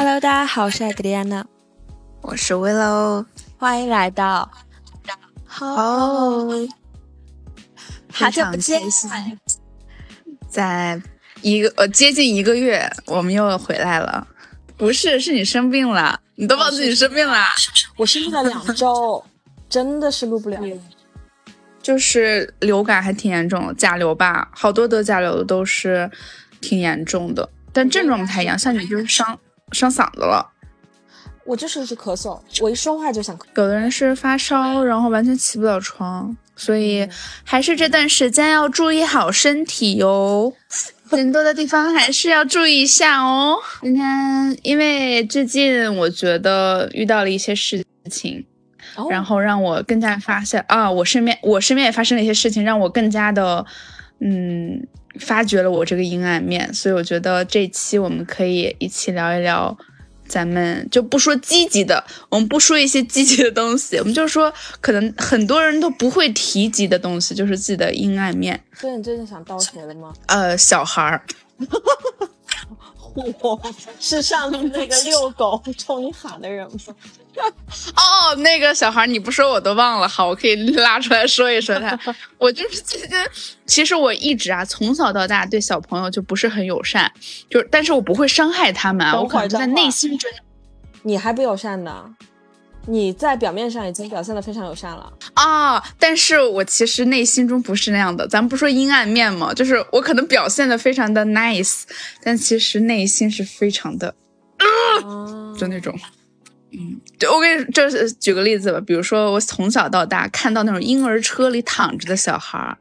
Hello，大家好，我是艾格丽安娜，我是 Willow，欢迎来到。好，好久不见，在一个呃接近一个月，我们又回来了。不是，是你生病了，你都忘记你生病了。我生病了两周，真的是录不了。就是流感还挺严重，甲流吧，好多得甲流的都是挺严重的，但症状不太一样。像你就是伤伤嗓子了。我就是一直咳嗽，我一说话就想咳。有的人是发烧，然后完全起不了床，所以还是这段时间要注意好身体哟。人多的地方还是要注意一下哦。今天因为最近我觉得遇到了一些事情，然后让我更加发现啊，我身边我身边也发生了一些事情，让我更加的嗯发掘了我这个阴暗面。所以我觉得这期我们可以一起聊一聊。咱们就不说积极的，我们不说一些积极的东西，我们就说可能很多人都不会提及的东西，就是自己的阴暗面。所以你最近想倒谁了吗？呃，小孩儿。我是上次那个遛狗冲你喊的人吗？哦，那个小孩，你不说我都忘了。好，我可以拉出来说一说他。我就是其实，其实我一直啊，从小到大对小朋友就不是很友善，就但是我不会伤害他们啊，我可能在内心中，你还不友善呢。你在表面上已经表现的非常友善了啊，但是我其实内心中不是那样的。咱们不说阴暗面嘛，就是我可能表现的非常的 nice，但其实内心是非常的，就那种，嗯，就我给你就是举个例子吧，比如说我从小到大看到那种婴儿车里躺着的小孩，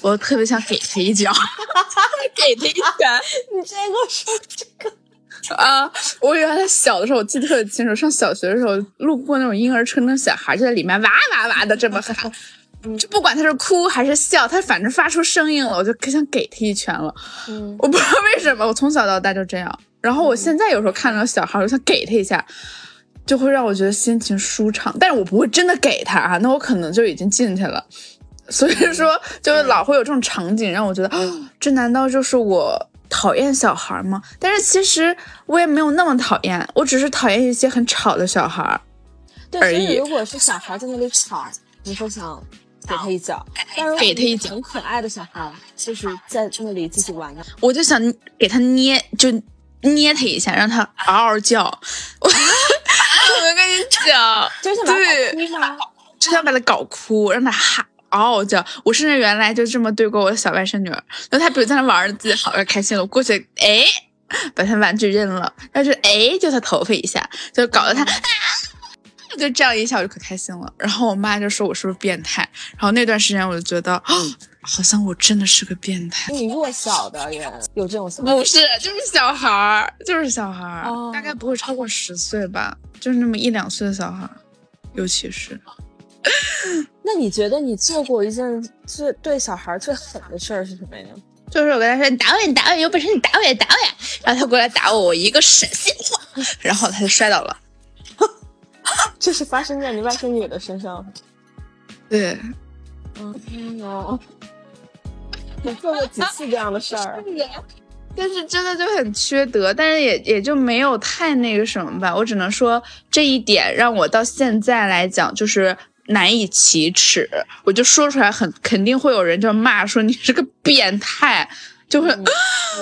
我特别想给他一脚，给他一拳。你直接给我说这个。啊！我原来小的时候，我记得特别清楚，上小学的时候路过那种婴儿车，那小孩就在里面哇哇哇的这么喊，就不管他是哭还是笑，他反正发出声音了，我就可想给他一拳了。嗯，我不知道为什么，我从小到大就这样。然后我现在有时候看到小孩，我想给他一下，就会让我觉得心情舒畅。但是我不会真的给他啊，那我可能就已经进去了。所以说，就是老会有这种场景，让我觉得，这难道就是我？讨厌小孩吗？但是其实我也没有那么讨厌，我只是讨厌一些很吵的小孩而已。如果是小孩在那里吵，你会想给他一脚；但是给他一脚，很可爱的小孩就是在那里自己玩的，我就想给他捏，就捏他一下，让他嗷嗷叫。我 我跟你讲，就想把他哭吗？就想把他搞哭，让他哈。嗷嗷叫！我甚至原来就这么对过我的小外甥女儿，然后她比如在那玩，自己好开心了，我过去哎，把她玩具扔了，但是哎，就她头发一下，就搞得她，就这样一下我就可开心了。然后我妈就说我是不是变态？然后那段时间我就觉得，好像我真的是个变态。你弱小的人有这种想法？不是，就是小孩儿，就是小孩儿，大概不会超过十岁吧，就是那么一两岁的小孩，尤其是。那你觉得你做过一件最对小孩最狠的事儿是什么呀？就是我跟他说：“你打我，你打我，有本事你打我呀，打我呀！”然后他过来打我，我一个闪现，然后他就摔倒了。这是发生在你外甥女的身上？对。嗯哦。你做过几次这样的事儿？但是真的就很缺德，但是也也就没有太那个什么吧。我只能说这一点让我到现在来讲就是。难以启齿，我就说出来，很肯定会有人就骂说你是个变态，就会啊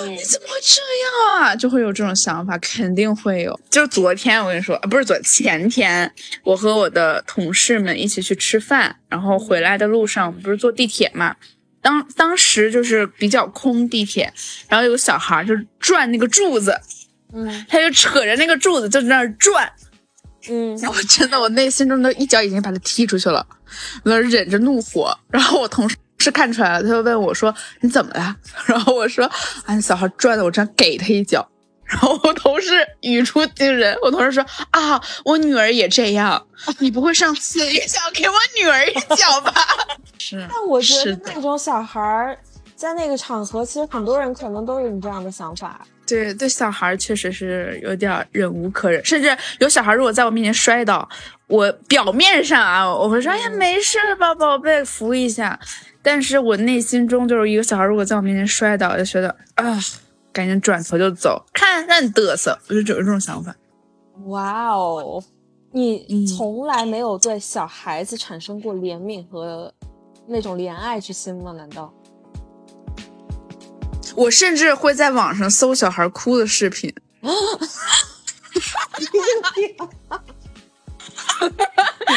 你怎么会这样啊？就会有这种想法，肯定会有。就是昨天我跟你说，啊不是昨前天，我和我的同事们一起去吃饭，然后回来的路上不是坐地铁嘛，当当时就是比较空地铁，然后有个小孩就转那个柱子，嗯，他就扯着那个柱子就在那儿转。嗯，我真的，我内心中都一脚已经把他踢出去了，我忍着怒火。然后我同事看出来了，他就问我说：“你怎么了？” 然后我说：“啊，小孩拽的，我真给他一脚。”然后我同事语出惊人，我同事说：“啊，我女儿也这样，你不会上次也想给我女儿一脚吧？” 是，但我觉得那种小孩在那个场合，其实很多人可能都有你这样的想法。对对，小孩确实是有点忍无可忍，甚至有小孩如果在我面前摔倒，我表面上啊，我会说哎呀没事吧，宝贝，扶一下。但是我内心中就是一个小孩，如果在我面前摔倒，就觉得啊，赶紧转头就走，看让你嘚瑟，我就有这种想法。哇哦，你嗯从来没有对小孩子产生过怜悯和那种怜爱之心吗？难道？我甚至会在网上搜小孩哭的视频。你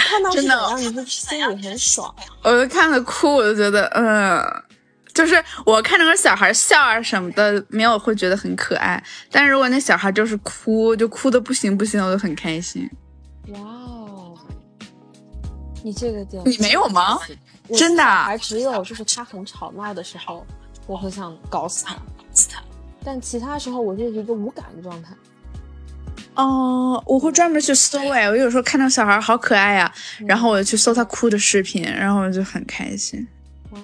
看到真的怎样？你会心里很爽。我就看了哭，我就觉得，嗯，就是我看那个小孩笑啊什么的，没有会觉得很可爱。但是如果那小孩就是哭，就哭的不行不行，我就很开心。哇哦，你这个点你没有吗？真的啊还只有就是他很吵闹的时候，我很想搞死他，但其他时候我就是一个无感的状态。哦，我会专门去搜哎，我有时候看到小孩好可爱呀、然后我就去搜他哭的视频，然后我就很开心。哇！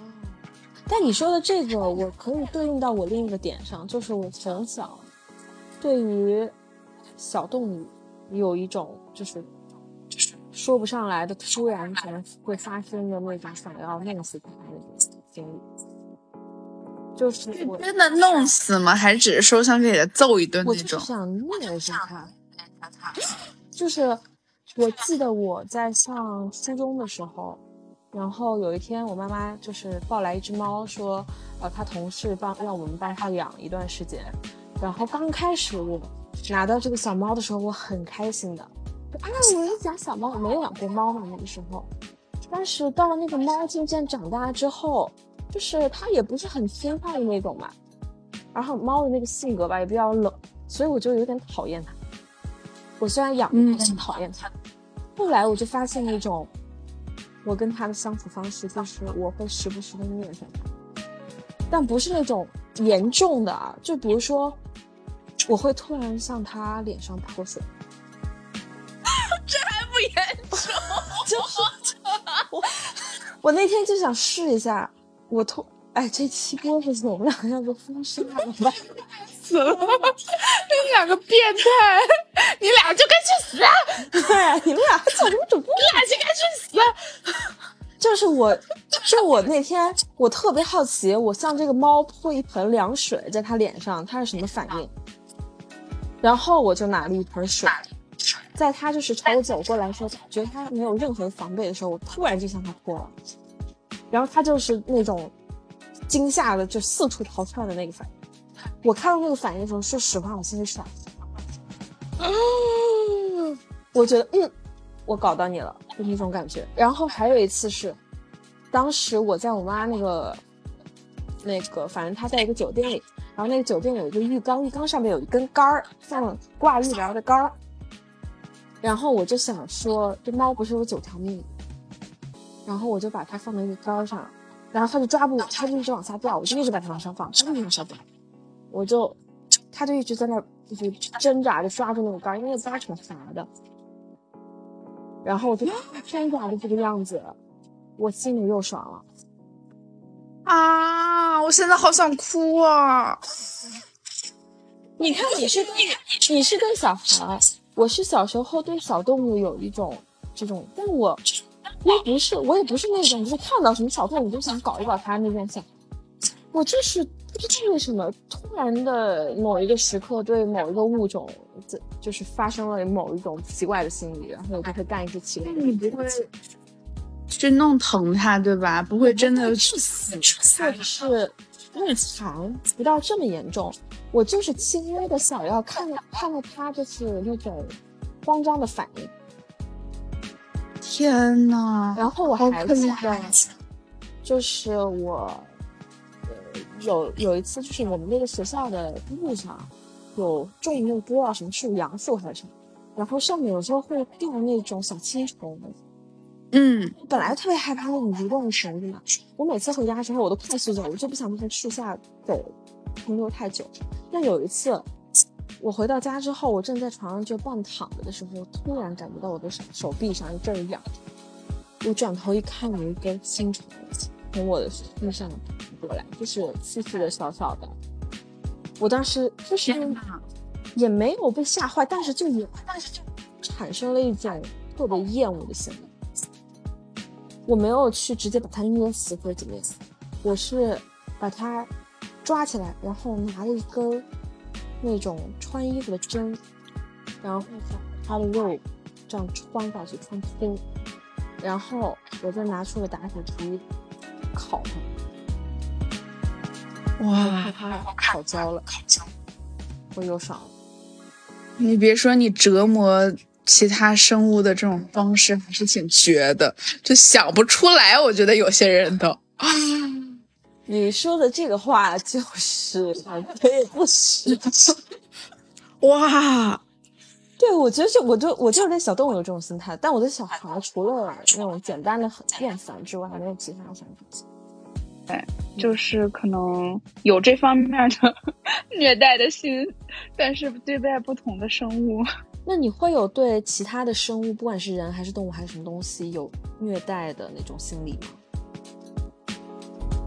但你说的这个，我可以对应到我另一个点上，就是我从小对于小动物有一种就是就是说不上来的突然可能会发生的那种想要弄死它的那种经历。就是我，真的弄死吗？还是只是说想给他揍一顿我就是那种？想虐死他。就是我记得我在上初中的时候，然后有一天我妈妈就是抱来一只猫，说呃她同事帮让我们帮她养一段时间。然后刚开始我拿到这个小猫的时候，我很开心的，啊我有养小猫，我没有养过猫嘛那个时候。但是到了那个猫渐渐长大之后，就是它也不是很听话的那种嘛，然后猫的那个性格吧也比较冷，所以我就有点讨厌它。我虽然养但是讨厌它。后来我就发现一种，我跟它的相处方式就是我会时不时的虐待它，但不是那种严重的啊，就比如说，我会突然向它脸上泼水，这还不严重。我我那天就想试一下，我突哎这期播出去，我们两个要不封杀了吧？死了！你两个变态，你俩就该去死！你对，你们俩还讲什么主播？你俩就该去死！就是我，就我那天我特别好奇，我向这个猫泼一盆凉水在它脸上，它是什么反应？然后我就拿了一盆水，在它就是朝我走过来说，觉得它没有任何防备的时候，我突然就向它泼了，然后它就是那种惊吓的就四处逃窜的那个反应。我看到那个反应的时候，说实话，我心里爽。我觉得，嗯，我搞到你了，就那种感觉。然后还有一次是，当时我在我妈那个那个，反正她在一个酒店里，然后那个酒店有一个浴缸，浴缸上面有一根杆儿，放挂浴帘的杆儿。然后我就想说，这猫不是有九条命，然后我就把它放在一个杆上，然后它就抓不稳，它就一直往下掉，我就一直把它往上放，它就一直往下掉，我就，它就一直在那儿就是挣扎着抓住那个杆，因为那个杆儿挺滑的。然后我就 挣扎的这个样子，我心里又爽了。啊！我现在好想哭啊！你看，你是对你是对小孩，我是小时候对小动物有一种这种，但我我也不是，我也不是那种就是看到什么小动物就想搞一搞它那种想，我就是不知道为什么突然的某一个时刻对某一个物种，这就是发生了某一种奇怪的心理，然后我就会干一些奇怪的你不会去弄疼它，对吧？不会真的去死或者是弄残，不到这么严重。我就是轻微的想要看看到它就是那种慌张的反应，天呐！然后我好可还记得，就是我，呃，有有一次就是我们那个学校的路上有种那个不知道什么树，杨树还是什么，然后上面有时候会掉那种小青虫。嗯，我本来特别害怕那种蠕动的绳子嘛，我每次回家之后我都快速走，我就不想在树下走停留太久。但有一次，我回到家之后，我正在床上就半躺着的时候，突然感觉到我的手手臂上一阵儿痒，我转头一看，有一根青虫从我的身上爬过来，就是细细的、小小的。我当时就是！也没有被吓坏，但是就也但是就产生了一种特别厌恶的心理。我没有去直接把它捏死或者怎么样，我是把它抓起来，然后拿了一根那种穿衣服的针，然后它的肉这样穿下去，穿通，然后我再拿出了打火机烤它，哇，它烤焦了，烤焦我又爽了。你别说，你折磨其他生物的这种方式还是挺绝的，就想不出来。我觉得有些人都。你说的这个话就是可以不实。哇，对，我觉得就我就我就对小动物有这种心态，但我的小孩除了那种简单的很厌烦之外，还没有其他想法。对，就是可能有这方面的虐待的心，但是对待不同的生物。那你会有对其他的生物，不管是人还是动物还是什么东西，有虐待的那种心理吗？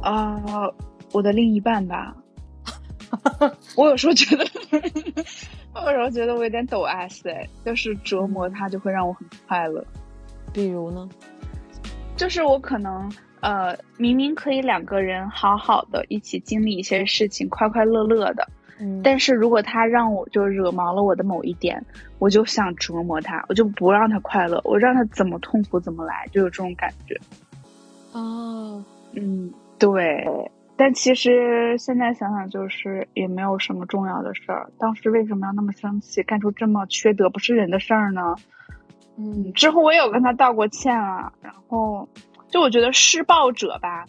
啊，我的另一半吧，我有时候觉得，我有时候觉得我有点抖 S 哎，就是折磨他就会让我很快乐。比如呢？就是我可能呃，明明可以两个人好好的一起经历一些事情，快快乐乐的，嗯，但是如果他让我就惹毛了我的某一点，我就想折磨他，我就不让他快乐，我让他怎么痛苦怎么来，就有这种感觉。哦，嗯。对，但其实现在想想，就是也没有什么重要的事儿。当时为什么要那么生气，干出这么缺德不是人的事儿呢？嗯，之后我也有跟他道过歉啊。然后，就我觉得施暴者吧，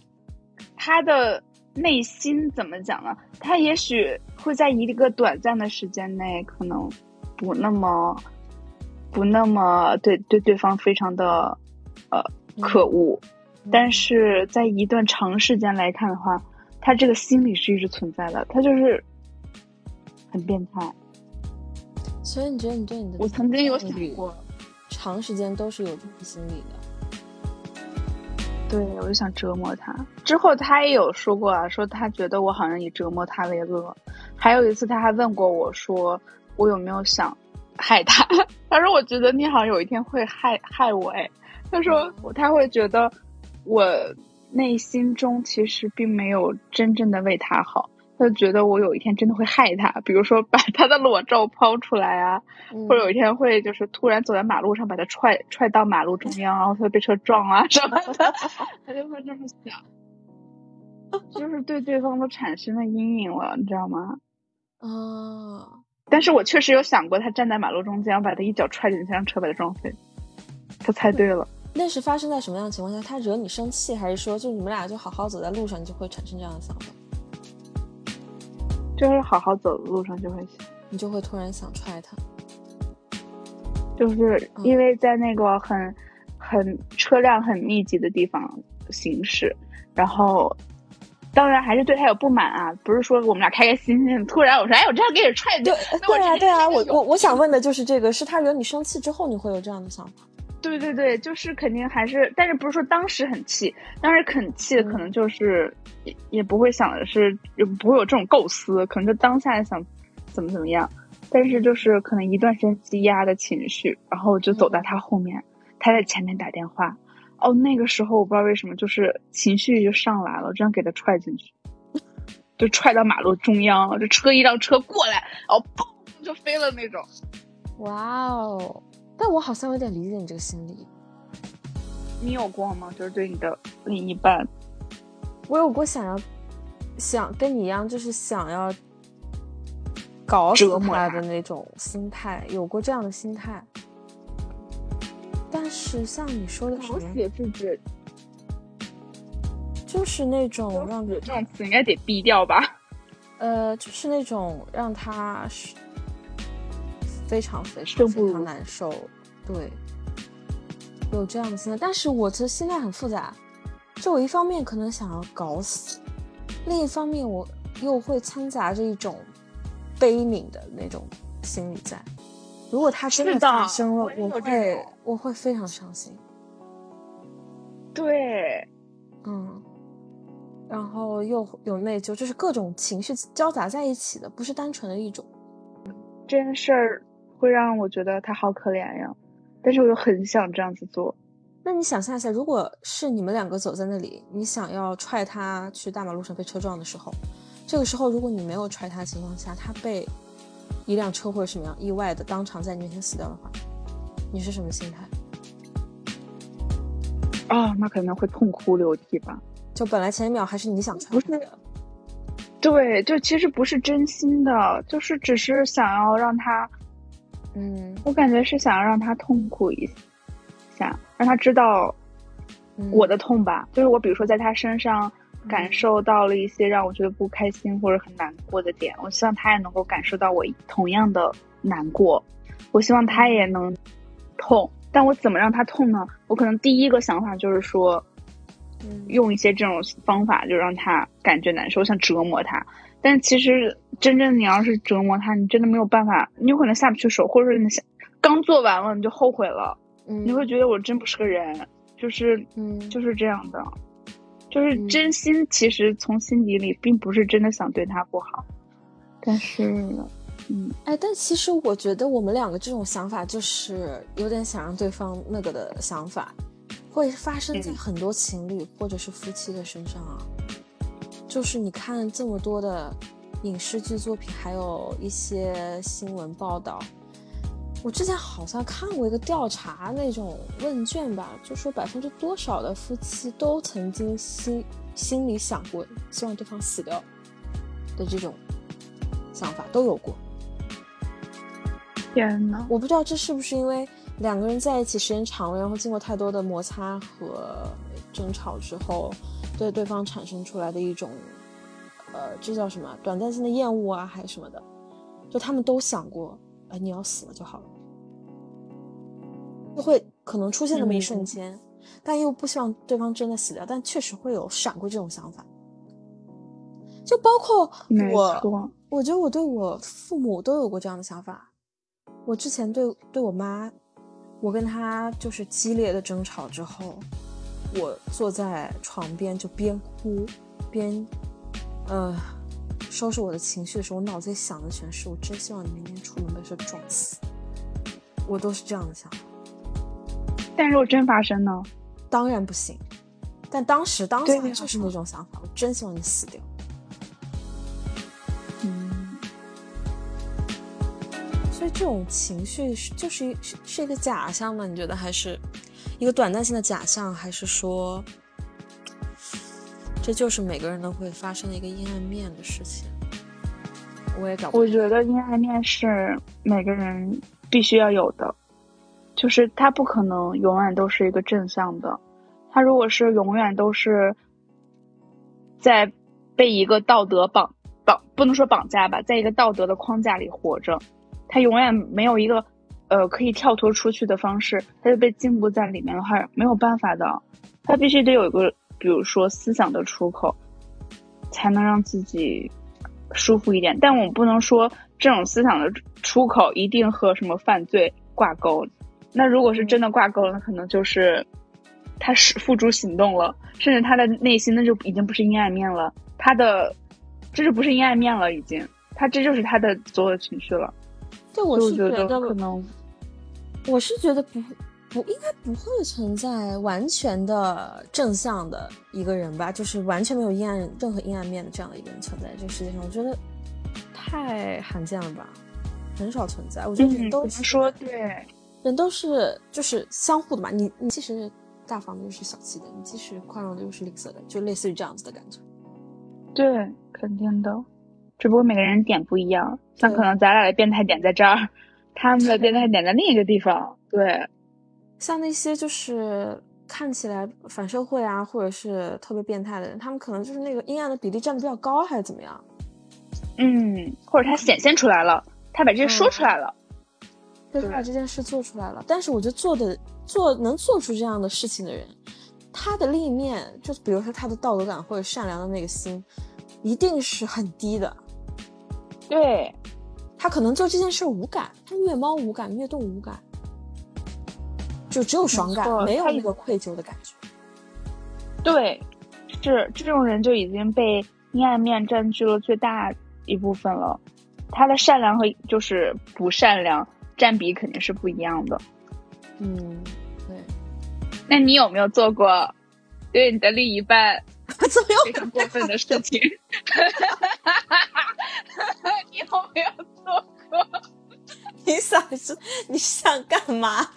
他的内心怎么讲呢？他也许会在一个短暂的时间内，可能不那么不那么对对对方非常的呃可恶。但是在一段长时间来看的话，他这个心理是一直存在的，他就是很变态。所以你觉得你对你的我曾经有想过，长时间都是有这种心理的。对，我就想折磨他。之后他也有说过啊，说他觉得我好像以折磨他为乐。还有一次他还问过我说，我有没有想害他？他说我觉得你好像有一天会害害我哎。他说他会觉得。我内心中其实并没有真正的为他好，他就觉得我有一天真的会害他，比如说把他的裸照抛出来啊，或者有一天会就是突然走在马路上把他踹踹到马路中央，然后他被车撞啊什么的，他就会这么想，就是对对方都产生了阴影了，你知道吗？啊！但是我确实有想过，他站在马路中间，我把他一脚踹进去，让车把他撞飞。他猜对了。那是发生在什么样的情况下？他惹你生气，还是说就你们俩就好好走在路上，你就会产生这样的想法？就是好好走的路上就会想，你就会突然想踹他，就是因为在那个很很车辆很密集的地方行驶，然后当然还是对他有不满啊，不是说我们俩开开心心，突然我说哎我这样给你踹对对啊对啊，我我我想问的就是这个，是他惹你生气之后你会有这样的想法？对对对，就是肯定还是，但是不是说当时很气，当时很气的可能就是也也不会想的是，也不会有这种构思，可能就当下想怎么怎么样，但是就是可能一段时间积压的情绪，然后就走在他后面，他在前面打电话，哦，那个时候我不知道为什么就是情绪就上来了，这样给他踹进去，就踹到马路中央，这车一辆车过来，然后砰就飞了那种，哇哦。但我好像有点理解你这个心理。你有过吗？就是对你的另一半，我有过想要想跟你一样，就是想要搞死他的那种心态，有过这样的心态。但是像你说的，搞死是指就是那种让这种词应该得毙掉吧？呃，就是那种让他是。非常非常非常难受，对，有这样的心态，但是我的心态很复杂，就我一方面可能想要搞死，另一方面我又会掺杂着一种悲悯的那种心理在。如果他真的发生了，我会我会非常伤心。对，嗯，然后又有内疚，就是各种情绪交杂在一起的，不是单纯的一种这件事儿。会让我觉得他好可怜呀，但是我又很想这样子做。那你想象一下，如果是你们两个走在那里，你想要踹他去大马路上被车撞的时候，这个时候如果你没有踹他的情况下，他被一辆车或者什么样意外的当场在你面前死掉的话，你是什么心态？啊，那可能会痛哭流涕吧。就本来前一秒还是你想不是，对，就其实不是真心的，就是只是想要让他，嗯，我感觉是想要让他痛苦一下，让他知道我的痛吧。就是我比如说在他身上感受到了一些让我觉得不开心或者很难过的点，我希望他也能够感受到我同样的难过，我希望他也能痛。但我怎么让他痛呢？我可能第一个想法就是说。用一些这种方法就让他感觉难受，想折磨他。但其实真正你要是折磨他，你真的没有办法，你有可能下不去手，或者说你想刚做完了你就后悔了，你会觉得我真不是个人，就是嗯就是这样的，就是真心其实从心底里并不是真的想对他不好，但是嗯哎，但其实我觉得我们两个这种想法就是有点想让对方那个的想法。会发生在很多情侣或者是夫妻的身上啊，就是你看这么多的影视剧作品，还有一些新闻报道，我之前好像看过一个调查那种问卷吧，就说百分之多少的夫妻都曾经心心里想过希望对方死掉的这种想法都有过。天呐，我不知道这是不是因为。两个人在一起时间长了，然后经过太多的摩擦和争吵之后，对对方产生出来的一种，呃，这叫什么？短暂性的厌恶啊，还是什么的？就他们都想过，哎，你要死了就好了，就会可能出现那么一瞬间，但又不希望对方真的死掉，但确实会有闪过这种想法。就包括我，我觉得我对我父母都有过这样的想法。我之前对对我妈。我跟她就是激烈的争吵之后，我坐在床边就边哭边，呃，收拾我的情绪的时候，我脑子里想的全是我真希望你明天出门被车撞死，我都是这样的想法。但如果真发生呢？当然不行。但当时当下就是那种想法，我真希望你死掉。嗯，所以这种情绪是就是一是是一个假象吗？你觉得还是一个短暂性的假象，还是说这就是每个人都会发生的一个阴暗面的事情？我也搞不。我觉得阴暗面是每个人必须要有的，就是他不可能永远都是一个正向的。他如果是永远都是在被一个道德绑绑，不能说绑架吧，在一个道德的框架里活着。他永远没有一个，呃，可以跳脱出去的方式，他就被禁锢在里面的话，没有办法的。他必须得有一个，比如说思想的出口，才能让自己舒服一点。但我们不能说这种思想的出口一定和什么犯罪挂钩。那如果是真的挂钩了，那可能就是他是付诸行动了，甚至他的内心那就已经不是阴暗面了，他的这就不是阴暗面了，已经，他这就是他的所有的情绪了。对，我是觉得可能，我是觉得不不应该不会存在完全的正向的一个人吧，就是完全没有阴暗任何阴暗面的这样的一个人存在这个世界上，我觉得太罕见了吧，很少存在。我觉得人都说对，人都是就是相互的嘛，你你既是大方的又是小气的，你既是宽容的又是吝啬的，就类似于这样子的感觉。对，肯定的。只不过每个人点不一样，像可能咱俩的变态点在这儿，他们的变态点在另一个地方。对，像那些就是看起来反社会啊，或者是特别变态的人，他们可能就是那个阴暗的比例占的比较高，还是怎么样？嗯，或者他显现出来了，他把这些说出来了，对他把这件事做出来了。但是我觉得做的做能做出这样的事情的人，他的另一面，就比如说他的道德感或者善良的那个心，一定是很低的。对，他可能做这件事无感，他虐猫无感，虐动物无感，就只有爽感，没有那个愧疚的感觉。对，是这种人就已经被阴暗面占据了最大一部分了。他的善良和就是不善良占比肯定是不一样的。嗯，对。那你有没有做过对你的另一半我怎么有很过分的事情？哈哈哈，你有没有做过？你想是，你想干嘛？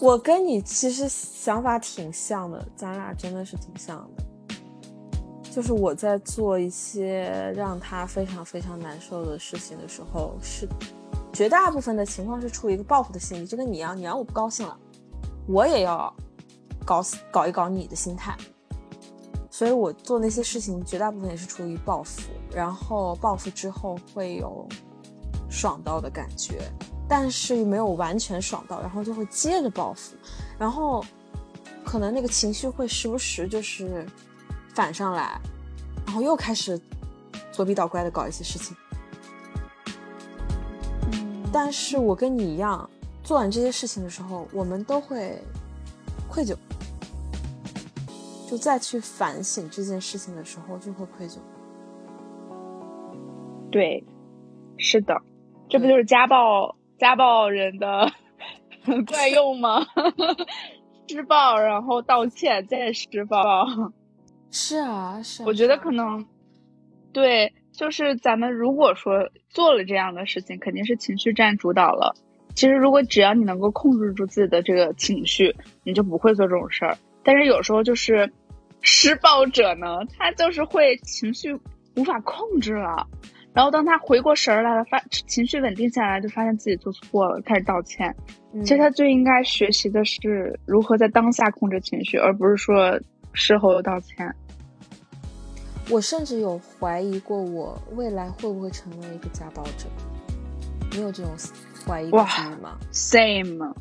我跟你其实想法挺像的，咱俩真的是挺像的。就是我在做一些让他非常非常难受的事情的时候，是绝大部分的情况是出于一个报复的心理，就跟你一样，你让我不高兴了。我也要搞搞一搞你的心态。所以我做那些事情，绝大部分也是出于报复，然后报复之后会有爽到的感觉，但是没有完全爽到，然后就会接着报复，然后可能那个情绪会时不时就是反上来，然后又开始左逼倒怪的搞一些事情。但是我跟你一样，做完这些事情的时候，我们都会愧疚。就再去反省这件事情的时候，就会愧疚。对，是的，这不就是家暴家暴人的 怪用吗？施暴，然后道歉，再施暴。是啊，是。我觉得可能，对，就是咱们如果说做了这样的事情，肯定是情绪占主导了。其实，如果只要你能够控制住自己的这个情绪，你就不会做这种事儿。但是有时候就是施暴者呢，他就是会情绪无法控制了，然后当他回过神儿来了，发情绪稳定下来，就发现自己做错了，开始道歉。其实他最应该学习的是如何在当下控制情绪，而不是说事后道歉。我甚至有怀疑过，我未来会不会成为一个家暴者？你有这种怀疑吗？Same。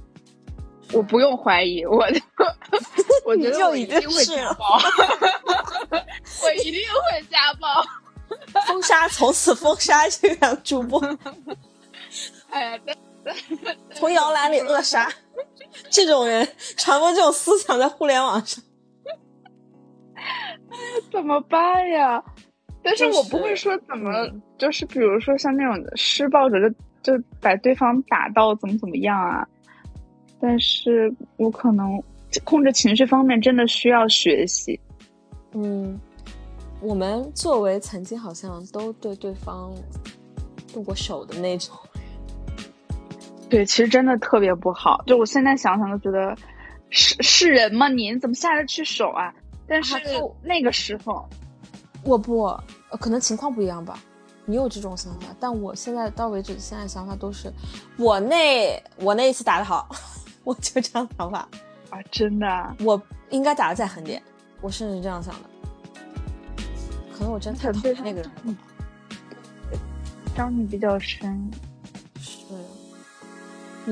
我不用怀疑，我 我觉得我一定会家暴，我一定会家暴，封杀，从此封杀这个主播。哎呀，从摇篮里扼杀这种人，传播这种思想在互联网上，怎么办呀？但是我不会说怎么，就是比如说像那种施暴者，就就把对方打到怎么怎么样啊。但是我可能控制情绪方面真的需要学习。嗯，我们作为曾经好像都对对方动过手的那种，对，其实真的特别不好。就我现在想想都觉得是是人吗？你怎么下得去手啊？但是那个时候，我不，可能情况不一样吧。你有这种想法，但我现在到为止，现在想法都是我那我那一次打的好。我就这样想法啊，真的，我应该打的再狠点，我甚至这样想的。可能我真太讨厌那个人，伤你比较深。是，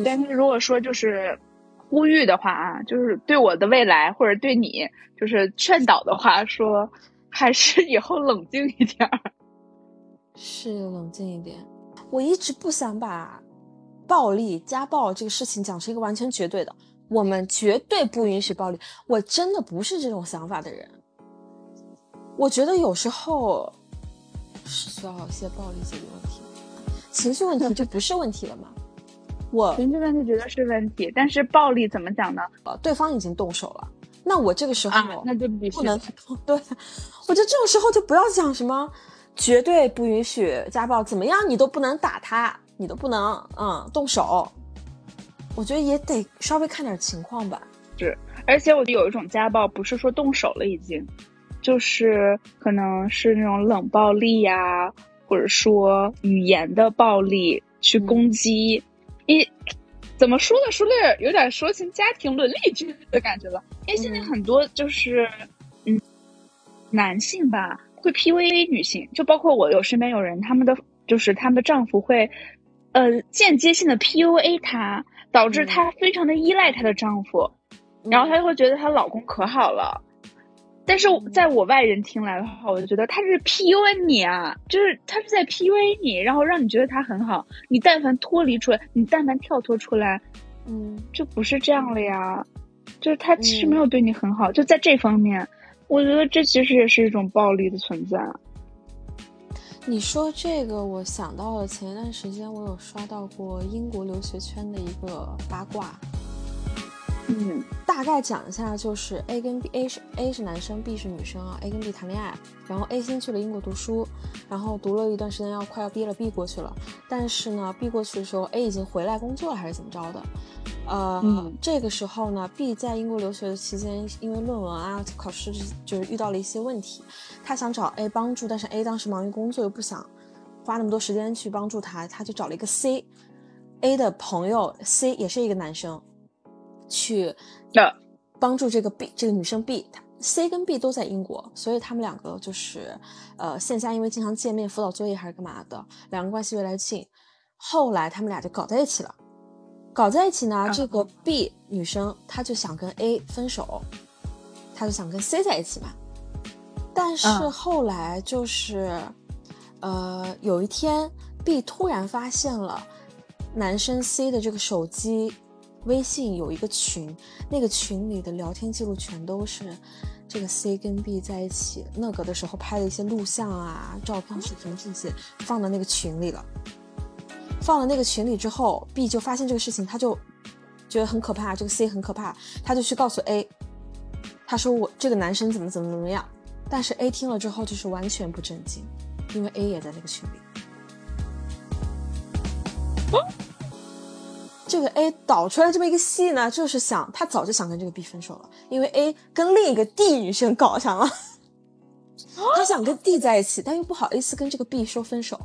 但是如果说就是呼吁的话啊，就是对我的未来或者对你就是劝导的话，说还是以后冷静一点儿。是冷静一点，我一直不想把。暴力、家暴这个事情讲成一个完全绝对的，我们绝对不允许暴力。我真的不是这种想法的人。我觉得有时候是需要一些暴力解决问题，情绪问题就不是问题了吗？我情绪问题绝对是问题，但是暴力怎么讲呢？呃，对方已经动手了，那我这个时候那就必须不能 对。我觉得这种时候就不要讲什么绝对不允许家暴，怎么样你都不能打他。你都不能嗯动手，我觉得也得稍微看点情况吧。是，而且我有一种家暴，不是说动手了已经，就是可能是那种冷暴力呀，或者说语言的暴力去攻击。一怎么说呢？说的有点说成家庭伦理剧的感觉了。因为现在很多就是嗯男性吧会 PUA 女性，就包括我有身边有人，他们的就是他们的丈夫会。呃，间接性的 PUA 她，导致她非常的依赖她的丈夫，然后她就会觉得她老公可好了。但是在我外人听来的话，我就觉得他是 PUA 你啊，就是他是在 PUA 你，然后让你觉得他很好。你但凡脱离出来，你但凡跳脱出来，嗯，就不是这样了呀。就是他其实没有对你很好，就在这方面，我觉得这其实也是一种暴力的存在。你说这个，我想到了前一段时间我有刷到过英国留学圈的一个八卦，嗯大概讲一下，就是 A 跟 B，A 是 A 是男生，B 是女生啊。A 跟 B 谈恋爱，然后 A 先去了英国读书，然后读了一段时间，要快要毕业了，B 过去了。但是呢，B 过去的时候，A 已经回来工作了，还是怎么着的？呃，嗯这个时候呢，B 在英国留学的期间，因为论文啊、考试就是遇到了一些问题，他想找 A 帮助，但是 A 当时忙于工作，又不想花那么多时间去帮助他，他就找了一个 C。A 的朋友 C 也是一个男生，去的帮助这个 B 这个女生 B，她 C 跟 B 都在英国，所以他们两个就是呃线下因为经常见面辅导作业还是干嘛的，两个关系越来越近。后来他们俩就搞在一起了，搞在一起呢，这个 B 女生她就想跟 A 分手，她就想跟 C 在一起嘛。但是嗯后来就是，呃，有一天 B 突然发现了男生 C 的这个手机微信有一个群，那个群里的聊天记录全都是这个 C 跟 B 在一起那个的时候拍的一些录像啊、照片、视频这些放到那个群里了。放了那个群里之后，B 就发现这个事情，他就觉得很可怕，这个 C 很可怕，他就去告诉 A，他说我这个男生怎么怎么怎么样，但是 A 听了之后就是完全不震惊，因为 A 也在那个群里。这个 A 导出来这么一个戏呢，就是想他早就想跟这个 B 分手了，因为 A 跟另一个 D 女生搞上了，他想跟 D 在一起，但又不好意思跟这个 B 说分手，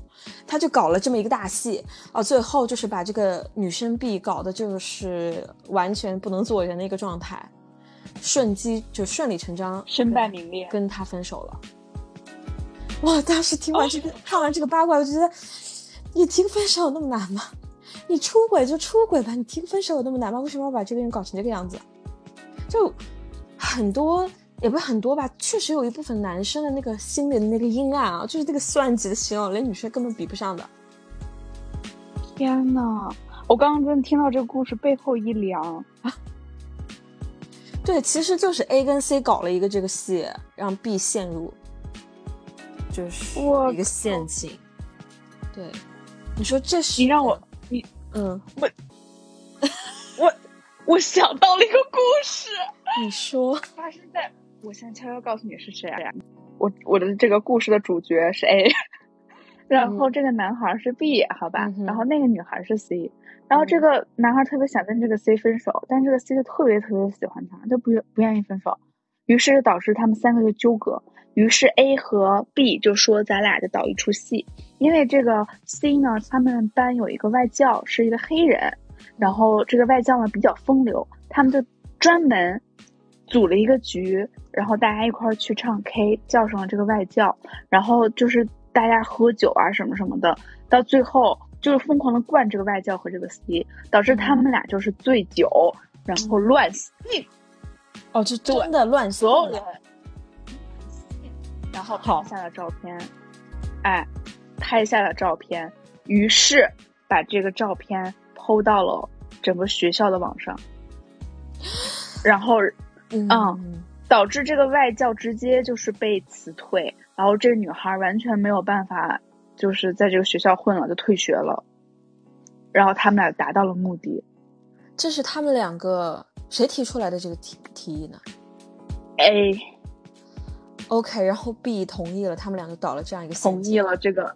他就搞了这么一个大戏啊，最后就是把这个女生 B 搞的就是完全不能做人的一个状态，瞬机就顺理成章身败名裂。跟他分手了。我当时听完这个，看完这个八卦，我就觉得，你提个分手有那么难吗？你出轨就出轨吧，你提个分手有那么难吗？为什么要把这个人搞成这个样子？就很多，也不是很多吧，确实有一部分男生的那个心里的那个阴暗啊，就是那个算计的心哦，连女生根本比不上的。天呐，我刚刚真的听到这个故事，背后一凉啊。对，其实就是 A 跟 C 搞了一个这个戏，让 B 陷入就是我一个陷阱。对，你说这是你让我，你嗯，我我想到了一个故事，你说发生在我现在悄悄告诉你是谁啊？我我的这个故事的主角是 A，然后这个男孩是 B，好吧？嗯然后那个女孩是 C，然后这个男孩特别想跟这个 C 分手，但这个 C 就特别特别喜欢他，就不愿不愿意分手，于是导致他们三个就纠葛。于是 A 和 B 就说咱俩就导一出戏，因为这个 C 呢，他们班有一个外教是一个黑人，然后这个外教呢比较风流，他们就专门组了一个局，然后大家一块儿去唱 K，叫上了这个外教，然后就是大家喝酒啊什么什么的，到最后就是疯狂的灌这个外教和这个 C，导致他们俩就是醉酒，然后乱性，哦，就真的乱性所有人了，然后拍下了照片，哎，拍下了照片，于是把这个照片抛到了整个学校的网上，然后嗯。嗯导致这个外教直接就是被辞退，然后这个女孩完全没有办法，就是在这个学校混了，就退学了。然后他们俩达到了目的。这是他们两个谁提出来的这个提提议呢？A？OK，然后 B 同意了，他们两个搞了这样一个同意，了这个，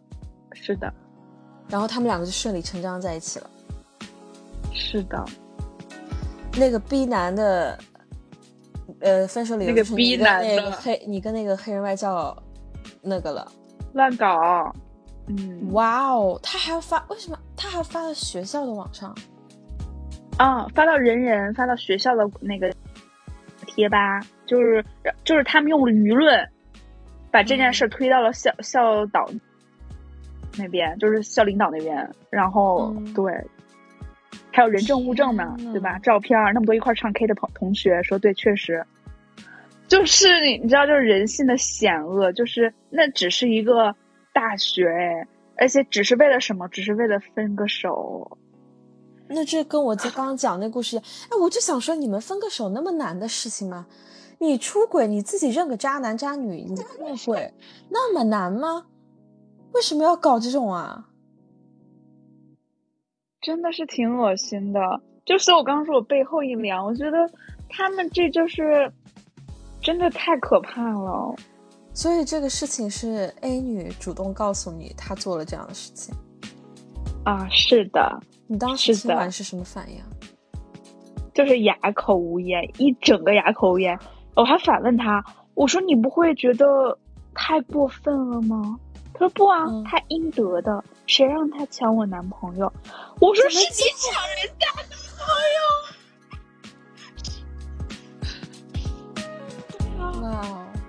是的，然后他们两个就顺理成章在一起了。是的，那个 B 男的，呃，分手理由那个就是 B 你跟男个黑，你跟那个黑人外教那个了。乱搞。嗯，哇哦，他还要发，为什么他还要发到学校的网上？啊，发到人人，发到学校的那个贴吧，就是就是他们用舆论把这件事推到了校、校导那边，就是校领导那边，然后、嗯对，还有人证物证呢对吧？照片儿那么多一块儿唱 K 的朋同学说，对，确实，就是你你知道，就是人性的险恶，就是那只是一个大学哎，而且只是为了什么？只是为了分个手。那这跟我在刚刚讲那故事一样，哎，我就想说，你们分个手那么难的事情吗？你出轨，你自己认个渣男渣女，你出轨那么难吗？为什么要搞这种啊？真的是挺恶心的。就是我刚刚说我背后一凉，我觉得他们这就是真的太可怕了。所以这个事情是 A 女主动告诉你她做了这样的事情啊？是的，你当时听完是什么反应？就是哑口无言，一整个哑口无言。我还反问他，我说你不会觉得太过分了吗？他说不啊，他应得的，谁让他抢我男朋友？我说是你抢人家男朋友。哇！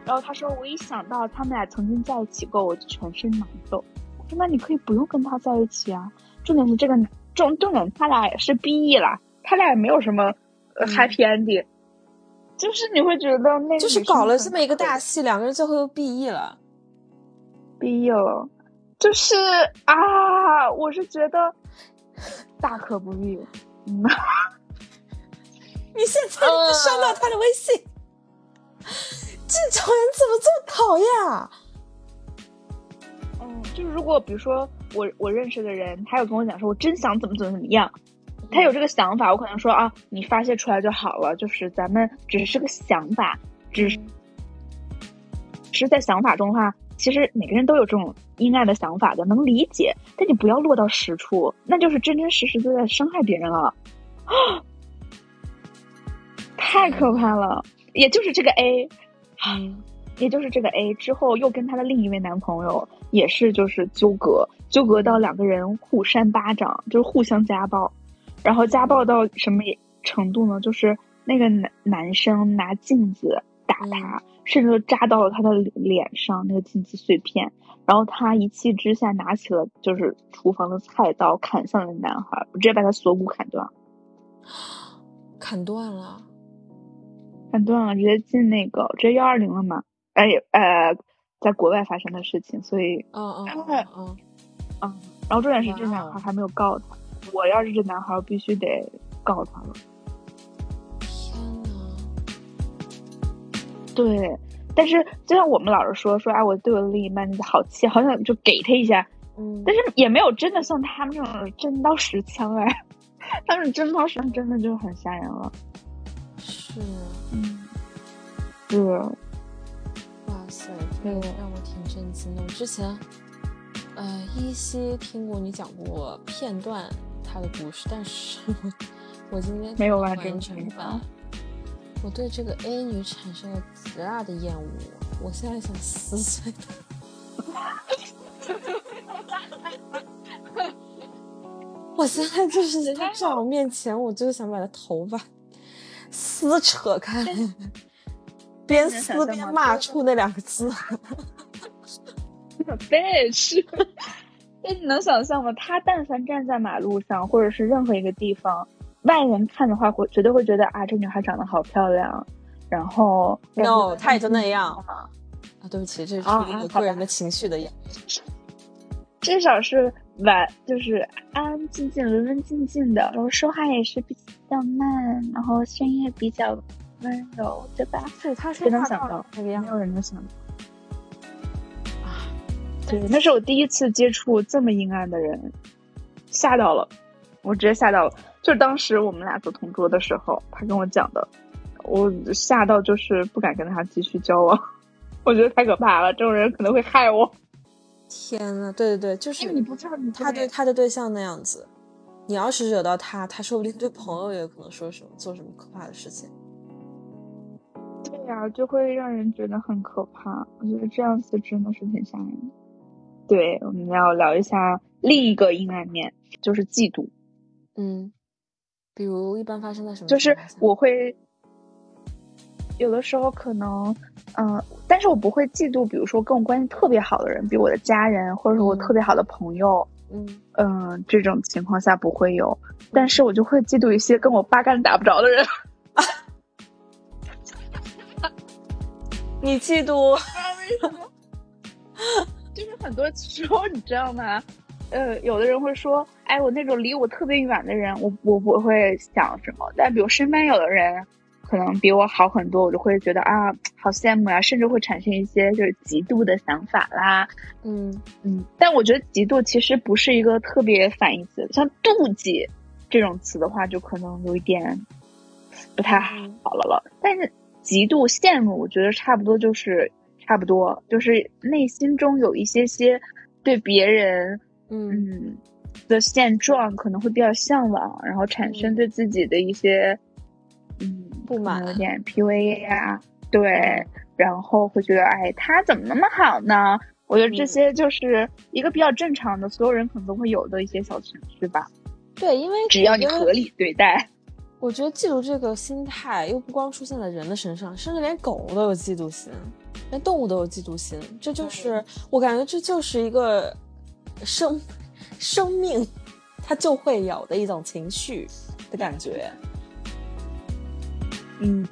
然后他说我一想到他们俩曾经在一起过，我就全身难受。我说那你可以不用跟他在一起啊。重点是这个重重点，他俩也是 B E 了，他俩也没有什么 happy ending。就是你会觉得那就是搞了这么一个大戏，两个人最后又 B E 了，B E 了，就是啊，我是觉得大可不必。嗯，你现在删掉他的微信，这种人怎么这么讨厌啊？嗯，就是如果比如说我我认识的人，他有跟我讲说，我真想怎么怎么怎么样。他有这个想法，我可能说啊，你发泄出来就好了。就是咱们只是个想法，只是是在想法中的话，其实每个人都有这种阴暗的想法的，能理解。但你不要落到实处，那就是真真实实的在伤害别人了，啊 太可怕了。也就是这个 A，啊，也就是这个 A 之后又跟她的另一位男朋友也是就是纠葛，纠葛到两个人互扇巴掌，就是互相家暴。然后家暴到什么程度呢？就是那个男男生拿镜子打他，甚至都扎到了他的脸上，那个镜子碎片。然后他一气之下拿起了就是厨房的菜刀，砍向了男孩，直接把他锁骨砍断，砍断了，砍断了，直接进那个直接幺二零了嘛？哎呃，在国外发生的事情，所以嗯嗯嗯嗯嗯，然后重点是这男孩还没有告他。我要是这男孩，我必须得告他了。天呐。对，但是就像我们老是说说，哎，我对我的另一半好气，好想就给他一下。嗯。但是也没有真的像他们这种真刀实枪哎，他们真刀实枪真的就很吓人了。是。嗯。是。哇塞，这个让我挺震惊的。我之前，呃，依稀听过你讲过片段。他的故事，但是我我今天没有完整版。我对这个 A 女产生了极大的厌恶，我现在想撕碎她。我现在就是她在我面前，我就是想把她头发撕扯开，边撕边骂出那两个字。bitch。那你能想象吗？他但凡站在马路上，或者是任何一个地方，外人看的话，会绝对会觉得啊，这女孩长得好漂亮。然后，no，他也就那样啊。对不起，这是我个人的情绪的演。至少是晚，就是安安静静、文文静静的，然后说话也是比较慢，然后声音也比较温柔，对吧？对，他是能想到那个样？没有人能想到。对，那是我第一次接触这么阴暗的人，吓到了，我直接吓到了。就是当时我们俩做同桌的时候，他跟我讲的，我吓到就是不敢跟他继续交往，我觉得太可怕了，这种人可能会害我。天呐，对对对，就是你不知道他对他的对象那样子，你要是惹到他，他说不定对朋友也可能说什么做什么可怕的事情。对呀，就会让人觉得很可怕。我觉得这样子真的是挺吓人的。对，我们要聊一下另一个阴暗面，就是嫉妒。嗯，比如一般发生在什么？就是我会有的时候可能，嗯，但是我不会嫉妒，比如说跟我关系特别好的人，比如我的家人，或者是我特别好的朋友。嗯嗯，这种情况下不会有，但是我就会嫉妒一些跟我八竿子打不着的人。你嫉妒？为什么？就是很多时候，你知道吗？呃，有的人会说：“哎，我那种离我特别远的人，我我不会想什么。”但比如身边有的人，可能比我好很多，我就会觉得啊，好羡慕啊，甚至会产生一些就是嫉妒的想法啦。嗯嗯。但我觉得嫉妒其实不是一个特别反义词，像妒忌，这种词的话，就可能有一点不太好了了。但是嫉妒、羡慕，我觉得差不多就是差不多，就是内心中有一些些对别人嗯。的现状可能会比较向往，然后产生对自己的一些嗯不满，有点 PUA 呀，对，然后会觉得哎，他怎么那么好呢？我觉得这些就是一个比较正常的，所有人可能都会有的一些小情绪吧。对，因为只要你合理对待，我觉得嫉妒这个心态又不光出现在人的身上，甚至连狗都有嫉妒心，连动物都有嫉妒心。这就是我感觉这就是一个生生命它就会有的一种情绪的感觉。嗯，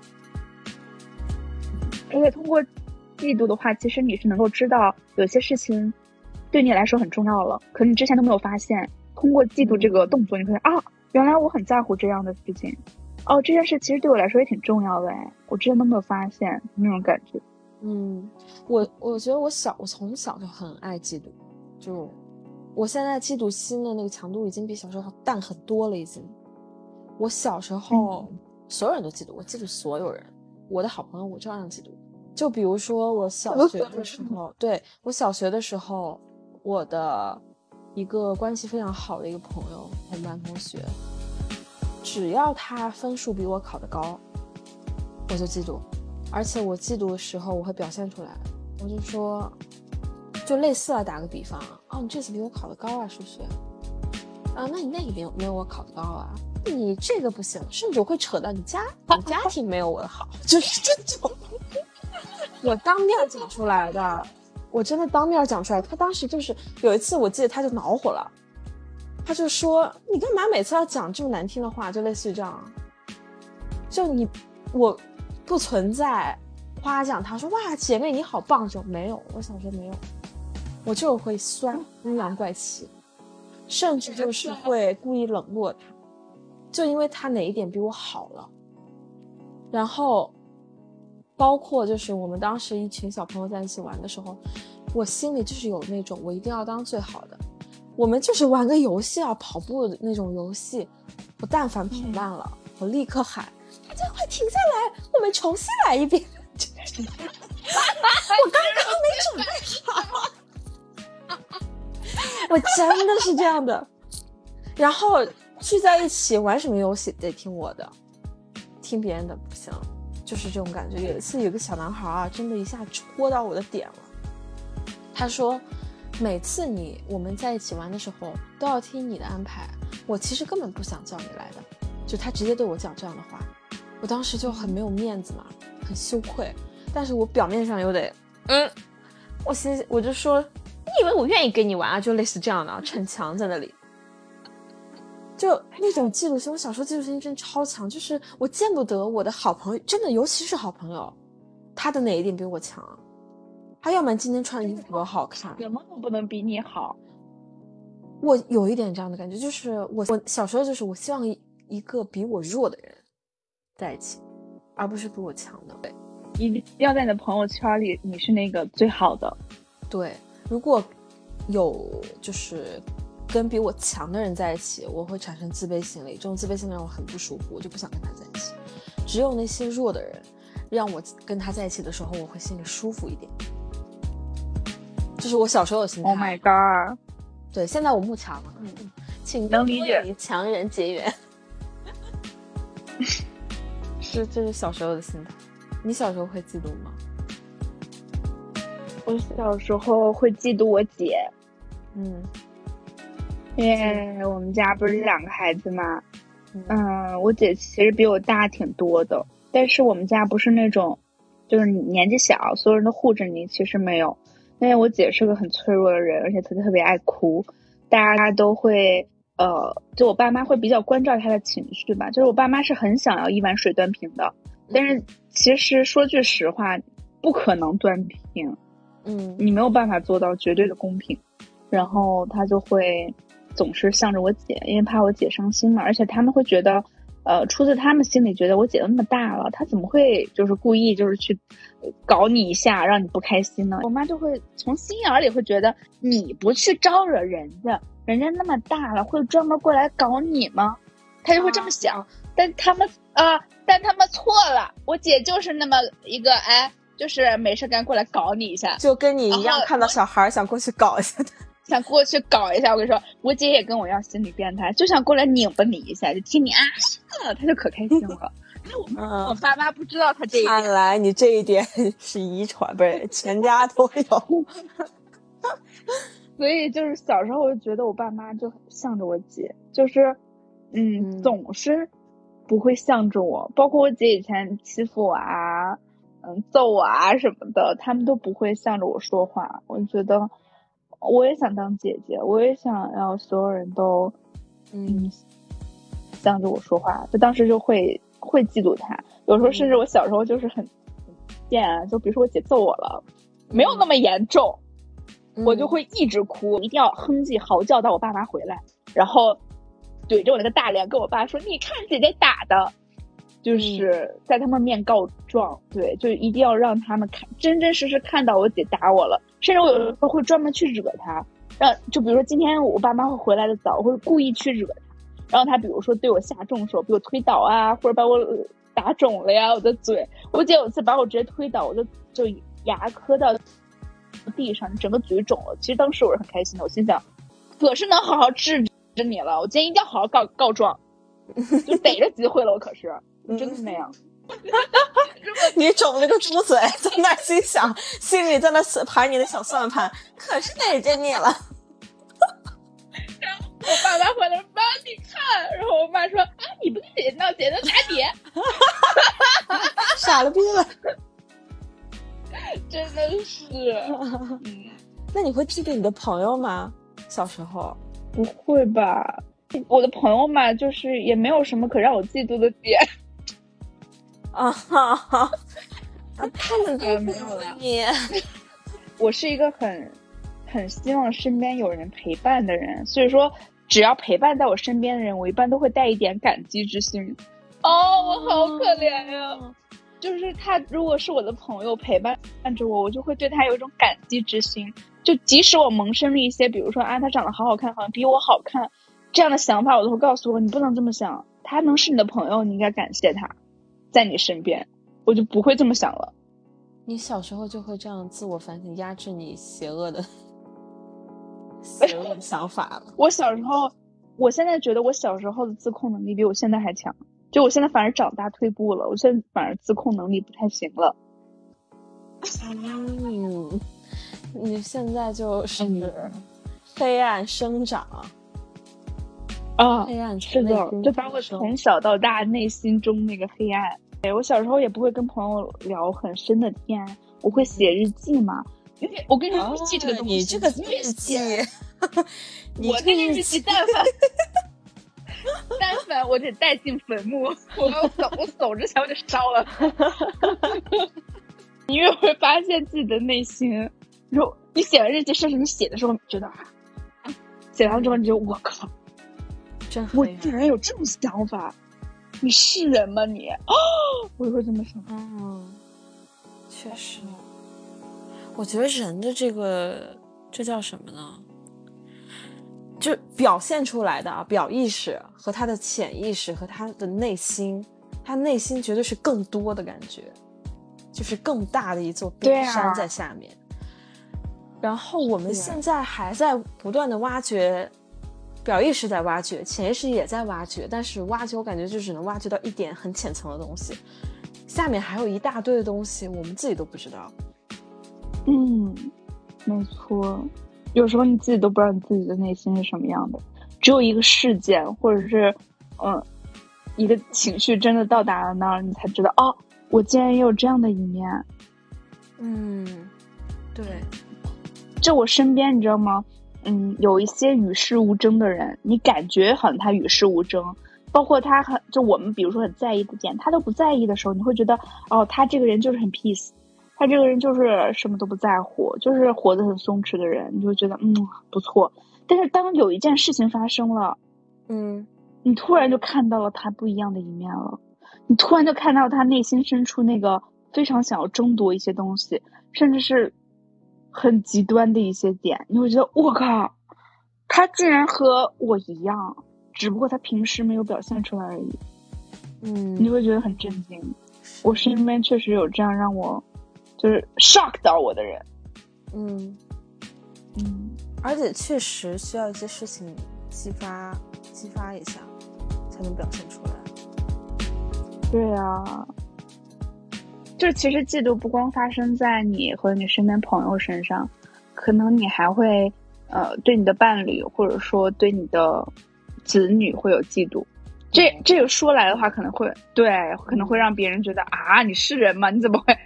而且通过。嫉妒的话，其实你是能够知道有些事情对你来说很重要了，可是你之前都没有发现。通过嫉妒这个动作，你发现啊，原来我很在乎这样的事情。哦，这件事其实对我来说也挺重要的哎，我之前都没有发现那种感觉。嗯，我我觉得我小我从小就很爱嫉妒，就我现在嫉妒心的那个强度已经比小时候淡很多了。已经，我小时候所有人都嫉妒我，嫉妒所有人，我的好朋友我照样嫉妒。就比如说我小学的时候，对我小学的时候，我的一个关系非常好的一个朋友，同班同学，只要他分数比我考得高，我就嫉妒，而且我嫉妒的时候我会表现出来，我就说，就类似啊，打个比方啊，哦，你这次比我考得高啊，数学，啊，那你那个没有没有我考得高啊，你这个不行，甚至我会扯到你家，你家庭没有我的好，就是这种。我当面讲出来的，我真的当面讲出来。他当时就是有一次，我记得他就恼火了，他就说：“你干嘛每次要讲这么难听的话？”就类似于这样，就你我不存在夸奖他说：“哇，姐妹你好棒！”就没有，我小时候没有，我就会酸阴阳怪气，甚至就是会故意冷落他，就因为他哪一点比我好了，然后。包括就是我们当时一群小朋友在一起玩的时候，我心里就是有那种我一定要当最好的。我们就是玩个游戏啊，跑步的那种游戏，我但凡跑慢了，我立刻喊大家快停下来，我们重新来一遍。我刚刚没准备好，我真的是这样的。然后聚在一起玩什么游戏得听我的，听别人的不行。就是这种感觉。有一次，有个小男孩啊，真的一下戳到我的点了。他说：“每次你我们在一起玩的时候，都要听你的安排。我其实根本不想叫你来的。”就他直接对我讲这样的话，我当时就很没有面子嘛，很羞愧。但是我表面上又得，嗯，我心我就说：“你以为我愿意跟你玩啊？”就类似这样的逞强在那里。就那种嫉妒心，我小时候嫉妒心真超强，就是我见不得我的好朋友，真的，尤其是好朋友，他的哪一点比我强？他要么今天穿的衣服比我好看，什么都不能比你好。我有一点这样的感觉，就是我我小时候就是我希望一个比我弱的人在一起，而不是比我强的。对，一定要在你的朋友圈里，你是那个最好的。对，如果有就是。跟比我强的人在一起，我会产生自卑心理，这种自卑心理让我很不舒服，我就不想跟他在一起。只有那些弱的人，让我跟他在一起的时候，我会心里舒服一点。这是我小时候的心态。Oh my god！对，现在我慕强了，嗯，请能理解强人结缘。是，这是小时候的心态。你小时候会嫉妒吗？我小时候会嫉妒我姐，嗯。因为我们家不是两个孩子嘛，嗯，我姐其实比我大挺多的，但是我们家不是那种，就是你年纪小，所有人都护着你，其实没有。因为我姐是个很脆弱的人，而且她特别爱哭，大家都会，呃，就我爸妈会比较关照她的情绪吧。就是我爸妈是很想要一碗水端平的，但是其实说句实话，不可能端平，嗯，你没有办法做到绝对的公平，然后他就会。总是向着我姐，因为怕我姐伤心嘛。而且他们会觉得，呃，出自他们心里觉得我姐都那么大了，她怎么会就是故意就是去搞你一下，让你不开心呢？我妈就会从心眼里会觉得，你不去招惹人家，人家那么大了，会专门过来搞你吗？她就会这么想。但他们啊，但他们错了，我姐就是那么一个，哎，就是没事干过来搞你一下，就跟你一样，看到小孩想过去搞一下他。想过去搞一下，我跟你说，我姐也跟我一样心理变态，就想过来拧巴你一下，就听你啊，她就可开心了。那我我爸妈不知道他这一点，看来你这一点 是遗传，不是全家都有。所以就是小时候我就觉得我爸妈就向着我姐，就是嗯，总是不会向着我，包括我姐以前欺负我啊，嗯，揍我啊什么的，他们都不会向着我说话。我觉得。我也想当姐姐，我也想要所有人都，嗯，向着我说话。就当时就会会嫉妒他，有时候甚至我小时候就是很很贱啊。就比如说我姐揍我了，没有那么严重，我就会一直哭，一定要哼唧嚎叫到我爸妈回来，然后怼着我那个大脸跟我爸说：“你看姐姐打的。”就是在他们面告状，对，就一定要让他们看真真实实看到我姐打我了。甚至我有时候会专门去惹他，让就比如说今天我爸妈会回来的早，我会故意去惹他，然后他比如说对我下重手，比我推倒啊，或者把我打肿了呀，我的嘴。我姐有一次把我直接推倒，我就就牙磕到地上，整个嘴肿了。其实当时我是很开心的，我心想，可是能好好治治你了，我今天一定要好好告告状，就逮着机会了，我可是真的是那样。你肿了个猪嘴，在那心想，心里在那盘你的小算盘，可是逮着你了。然后我爸妈回来，妈你看，然后我妈说啊，你不跟姐姐闹，姐姐能打你？傻了逼了，真的是。嗯，那你会记得你的朋友吗？小时候不会吧？我的朋友嘛，就是也没有什么可让我嫉妒的点。啊哈哈，他们都没有了。你，我是一个很很希望身边有人陪伴的人，所以说只要陪伴在我身边的人，我一般都会带一点感激之心。哦，我好可怜呀！就是他如果是我的朋友陪伴着我，我就会对他有一种感激之心。就即使我萌生了一些，比如说啊，他长得好好看，好像比我好看这样的想法，我都会告诉我，你不能这么想。他能是你的朋友，你应该感谢他。在你身边，我就不会这么想了。你小时候就会这样自我反省，压制你邪恶的 邪恶的想法了。我小时候，我现在觉得我小时候的自控能力比我现在还强。就我现在反而长大退步了，我现在反而自控能力不太行了。嗯，你现在就是黑暗生长啊，黑暗是的，就把我从小到大内心中那个黑暗。哎，我小时候也不会跟朋友聊很深的天，我会写日记嘛。因为我跟你说，日记这个东西，你这个日记，我那个日记，但凡 但凡我得带进坟墓，我走我走之前我就烧了。你越会发现自己的内心，如果你写完日记，甚至你写的时候觉得，写完之后你就我靠。我竟然有这种想法，你是人吗你？啊，我也会这么想。嗯，确实，我觉得人的这个这叫什么呢？就表现出来的啊，表意识和他的潜意识和他的内心，他内心绝对是更多的感觉，就是更大的一座冰山在下面。然后我们现在还在不断的挖掘。表意识在挖掘，潜意识也在挖掘，但是挖掘我感觉就只能挖掘到一点很浅层的东西，下面还有一大堆的东西，我们自己都不知道。嗯，没错，有时候你自己都不知道你自己的内心是什么样的，只有一个事件或者是嗯一个情绪真的到达了那儿，你才知道哦，我竟然也有这样的一面。嗯，对，就我身边，你知道吗？嗯，有一些与世无争的人，你感觉好像他与世无争，包括他很就我们比如说很在意的点，他都不在意的时候，你会觉得哦，他这个人就是很 peace，他这个人就是什么都不在乎，就是活得很松弛的人，你就觉得嗯不错。但是当有一件事情发生了，嗯，你突然就看到了他不一样的一面了，你突然就看到他内心深处那个非常想要争夺一些东西，甚至是。很极端的一些点，你会觉得我靠，他竟然和我一样，只不过他平时没有表现出来而已。嗯，你会觉得很震惊。我身边确实有这样让我就是 shock 到我的人。嗯嗯，而且确实需要一些事情激发激发一下，才能表现出来。对啊，就其实嫉妒不光发生在你和你身边朋友身上，可能你还会呃对你的伴侣或者说对你的子女会有嫉妒。这这个说来的话，可能会对，可能会让别人觉得啊，你是人吗？你怎么会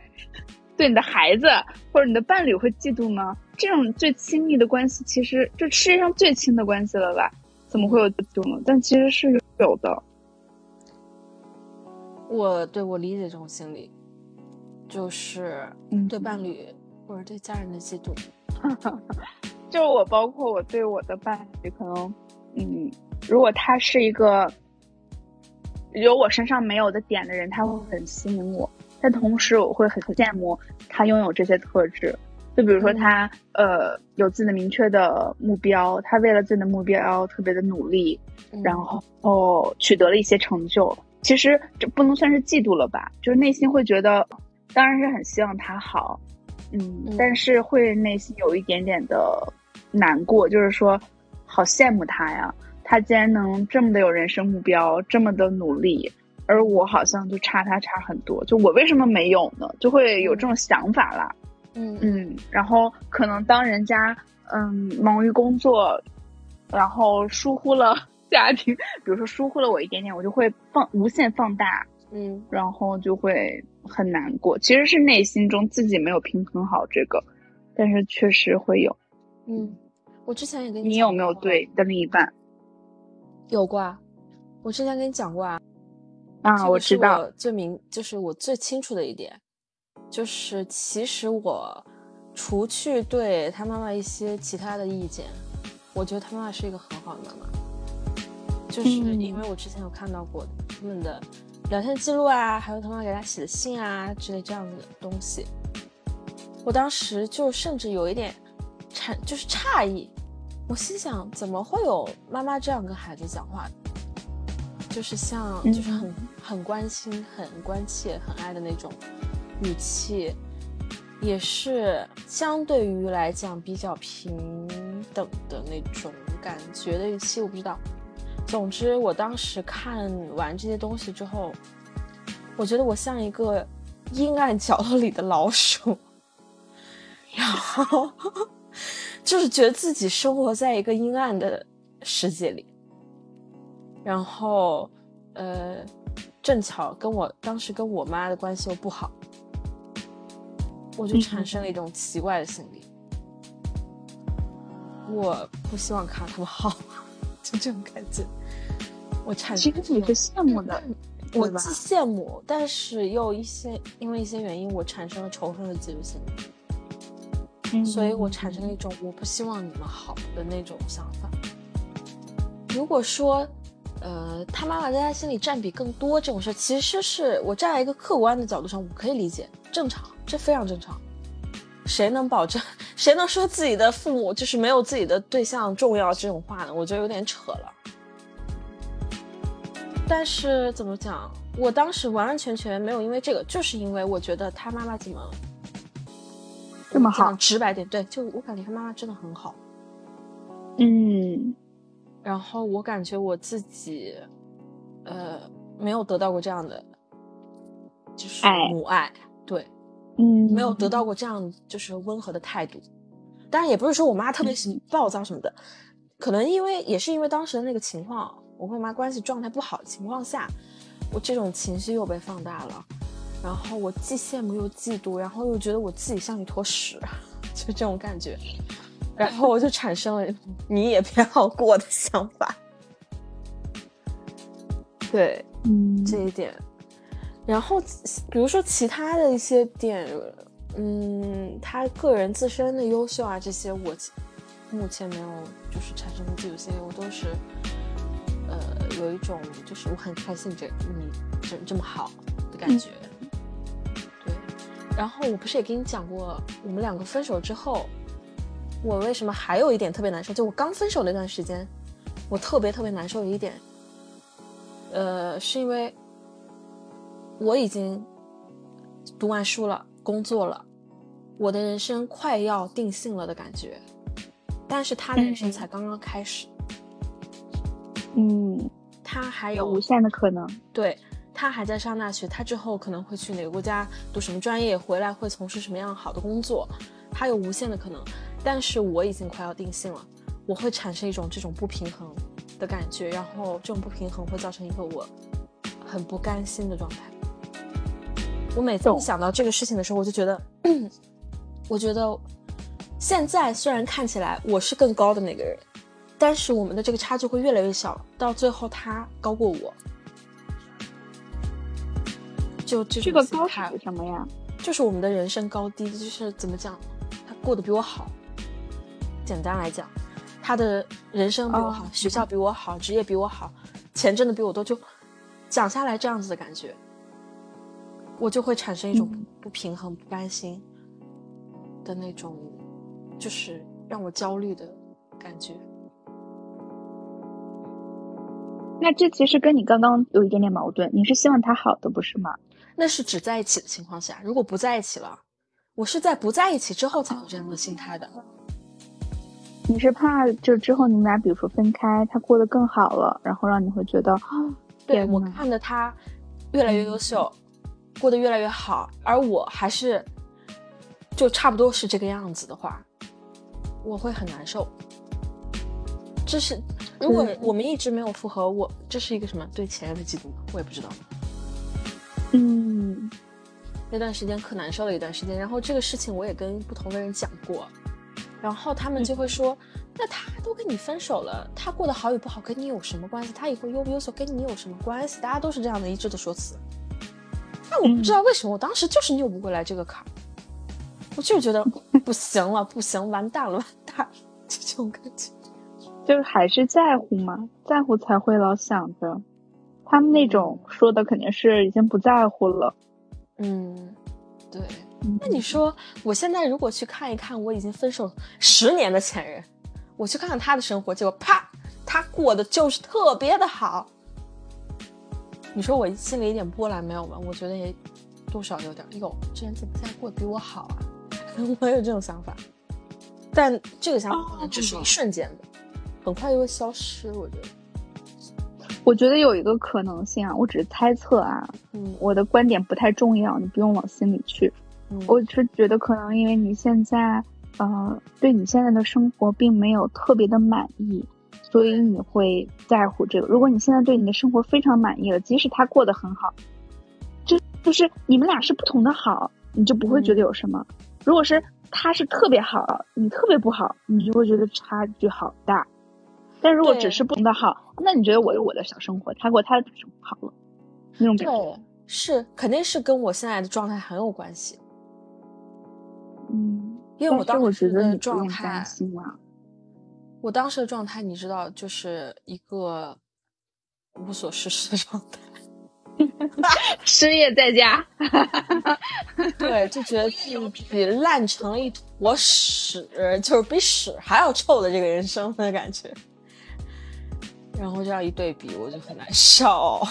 对你的孩子或者你的伴侣会嫉妒呢？这种最亲密的关系，其实就世界上最亲的关系了吧？怎么会有嫉妒呢？但其实是有的。我对我理解这种心理，就是嗯对伴侣或者对家人的嫉妒。就我包括我对我的伴侣，可能嗯，如果他是一个有我身上没有的点的人，他会很吸引我。但同时，我会很羡慕他拥有这些特质。就比如说他、呃有自己的明确的目标，他为了自己的目标特别的努力，然后哦取得了一些成就。其实这不能算是嫉妒了吧，就是内心会觉得，当然是很希望他好，嗯，嗯但是会内心有一点点的难过，就是说，好羡慕他呀，他竟然能这么的有人生目标，这么的努力，而我好像就差他差很多，就我为什么没有呢？就会有这种想法啦。嗯嗯，然后可能当人家嗯忙于工作，然后疏忽了 家庭，比如说疏忽了我一点点，我就会放无限放大，嗯然后就会很难过。其实是内心中自己没有平衡好这个，但是确实会有。嗯，我之前也跟你你有没有对你的另一半有过啊？我之前跟你讲过啊。啊？我知道，我最明就是我最清楚的一点，就是其实我除去对他妈妈一些其他的意见，我觉得他妈妈是一个很好的妈妈。就是嗯因为我之前有看到过他们的聊天记录啊，还有他妈给他写的信啊之类这样的东西，我当时就甚至有一点诧，就是诧异，我心想怎么会有妈妈这样跟孩子讲话的？就是像，嗯就是很很关心、很关切、很爱的那种语气，也是相对于来讲比较平等的那种感觉的语气。我不知道，总之我当时看完这些东西之后，我觉得我像一个阴暗角落里的老鼠，然后就是觉得自己生活在一个阴暗的世界里。然后，呃，正巧跟我当时跟我妈的关系又不好，我就产生了一种奇怪的心理，我不希望看他们好，就这种感觉。我产生其实你是羡慕的，我既羡慕，但是又一些因为一些原因，我产生了仇恨的嫉妒心理，嗯所以我产生了一种我不希望你们好的那种想法。如果说，呃，他妈妈在他心里占比更多这种事，其实是我站在一个客观的角度上，我可以理解，正常，这非常正常。谁能保证？谁能说自己的父母就是没有自己的对象重要这种话呢？我觉得有点扯了。但是怎么讲？我当时完完全全没有因为这个，就是因为我觉得他妈妈怎么这么好直白点，对，就我感觉他妈妈真的很好。嗯然后我感觉我自己，呃，没有得到过这样的，就是母爱，对，嗯，没有得到过这样就是温和的态度。当然，也不是说我妈特别喜暴躁什么的，可能因为也是因为当时的那个情况，我和我妈关系状态不好的情况下，我这种情绪又被放大了，然后我既羡慕又嫉妒，然后又觉得我自己像一坨屎，就这种感觉，然后我就产生了你也别好过的想法。对嗯。这一点，然后比如说其他的一些点，嗯，他个人自身的优秀啊，这些我目前没有就是产生过嫉妒心，我都是呃有一种就是我很开心这你这这么好的感觉。对，然后我不是也跟你讲过，我们两个分手之后，我为什么还有一点特别难受？就我刚分手那段时间，我特别特别难受的一点，呃，是因为我已经读完书了，工作了，我的人生快要定性了的感觉，但是他的人生才刚刚开始，嗯，他还有有无限的可能。对他还在上大学，他之后可能会去哪个国家读什么专业，回来会从事什么样好的工作，他有无限的可能。但是我已经快要定性了，我会产生一种这种不平衡的感觉，然后这种不平衡会造成一个我很不甘心的状态。我每次一想到这个事情的时候，我就觉得，我觉得现在虽然看起来我是更高的那个人，但是我们的这个差距会越来越小，到最后他高过我。就这这个高是什么呀？就是我们的人生高低，就是怎么讲，他过得比我好。简单来讲，他的人生比我好，哦学校比我好，职业比我好，钱挣的比我多，就讲下来这样子的感觉，我就会产生一种嗯不平衡、不甘心的那种，就是让我焦虑的感觉。那这其实跟你刚刚有一点点矛盾，你是希望他好的，不是吗？那是只在一起的情况下，如果不在一起了，我是在不在一起之后才有这样的心态的。你是怕就之后你们俩比如说分开，他过得更好了，然后让你会觉得，对我看着他越来越优秀，过得越来越好，而我还是就差不多是这个样子的话，我会很难受。这是如果我们一直没有复合，我这是一个什么对前任的嫉妒吗？我也不知道。嗯，那段时间可难受了一段时间，然后这个事情我也跟不同的人讲过，然后他们就会说，那他都跟你分手了，他过得好与不好跟你有什么关系？他以后优不优秀跟你有什么关系？大家都是这样的一致的说辞。那我不知道为什么，我当时就是拗不过来这个坎儿，我就是觉得不行了，不行，完蛋了，完蛋 这种感觉。就是还是在乎嘛，在乎才会老想着。他们那种说的肯定是已经不在乎了。嗯，对。嗯那你说，我现在如果去看一看我已经分手十年的前任，我去看看他的生活，结果啪，他过得就是特别的好。你说我心里一点波澜没有吗？我觉得也多少有点。哟，这人怎么现在过得比我好啊？我有这种想法，但这个想法可能只是一瞬间的，很快就会消失。我觉得，我觉得有一个可能性啊，我只是猜测啊，嗯我的观点不太重要，你不用往心里去。嗯，我是觉得可能因为你现在，呃，对你现在的生活并没有特别的满意，所以你会在乎这个。如果你现在对你的生活非常满意了，即使他过得很好，就就是你们俩是不同的好，你就不会觉得有什么。如果是他是特别好，你特别不好，你就会觉得差距好大。但如果只是不同的号，那你觉得我有我的小生活，他过他的生活好了，那种感觉。对，是肯定是跟我现在的状态很有关系。嗯，因为我当时的状态。我当时的状态，你知道，就是一个无所事事的状态。失业在家，对，就觉得自己烂成了一坨屎，就是比屎还要臭的这个人生的感觉。然后这样一对比，我就很难受。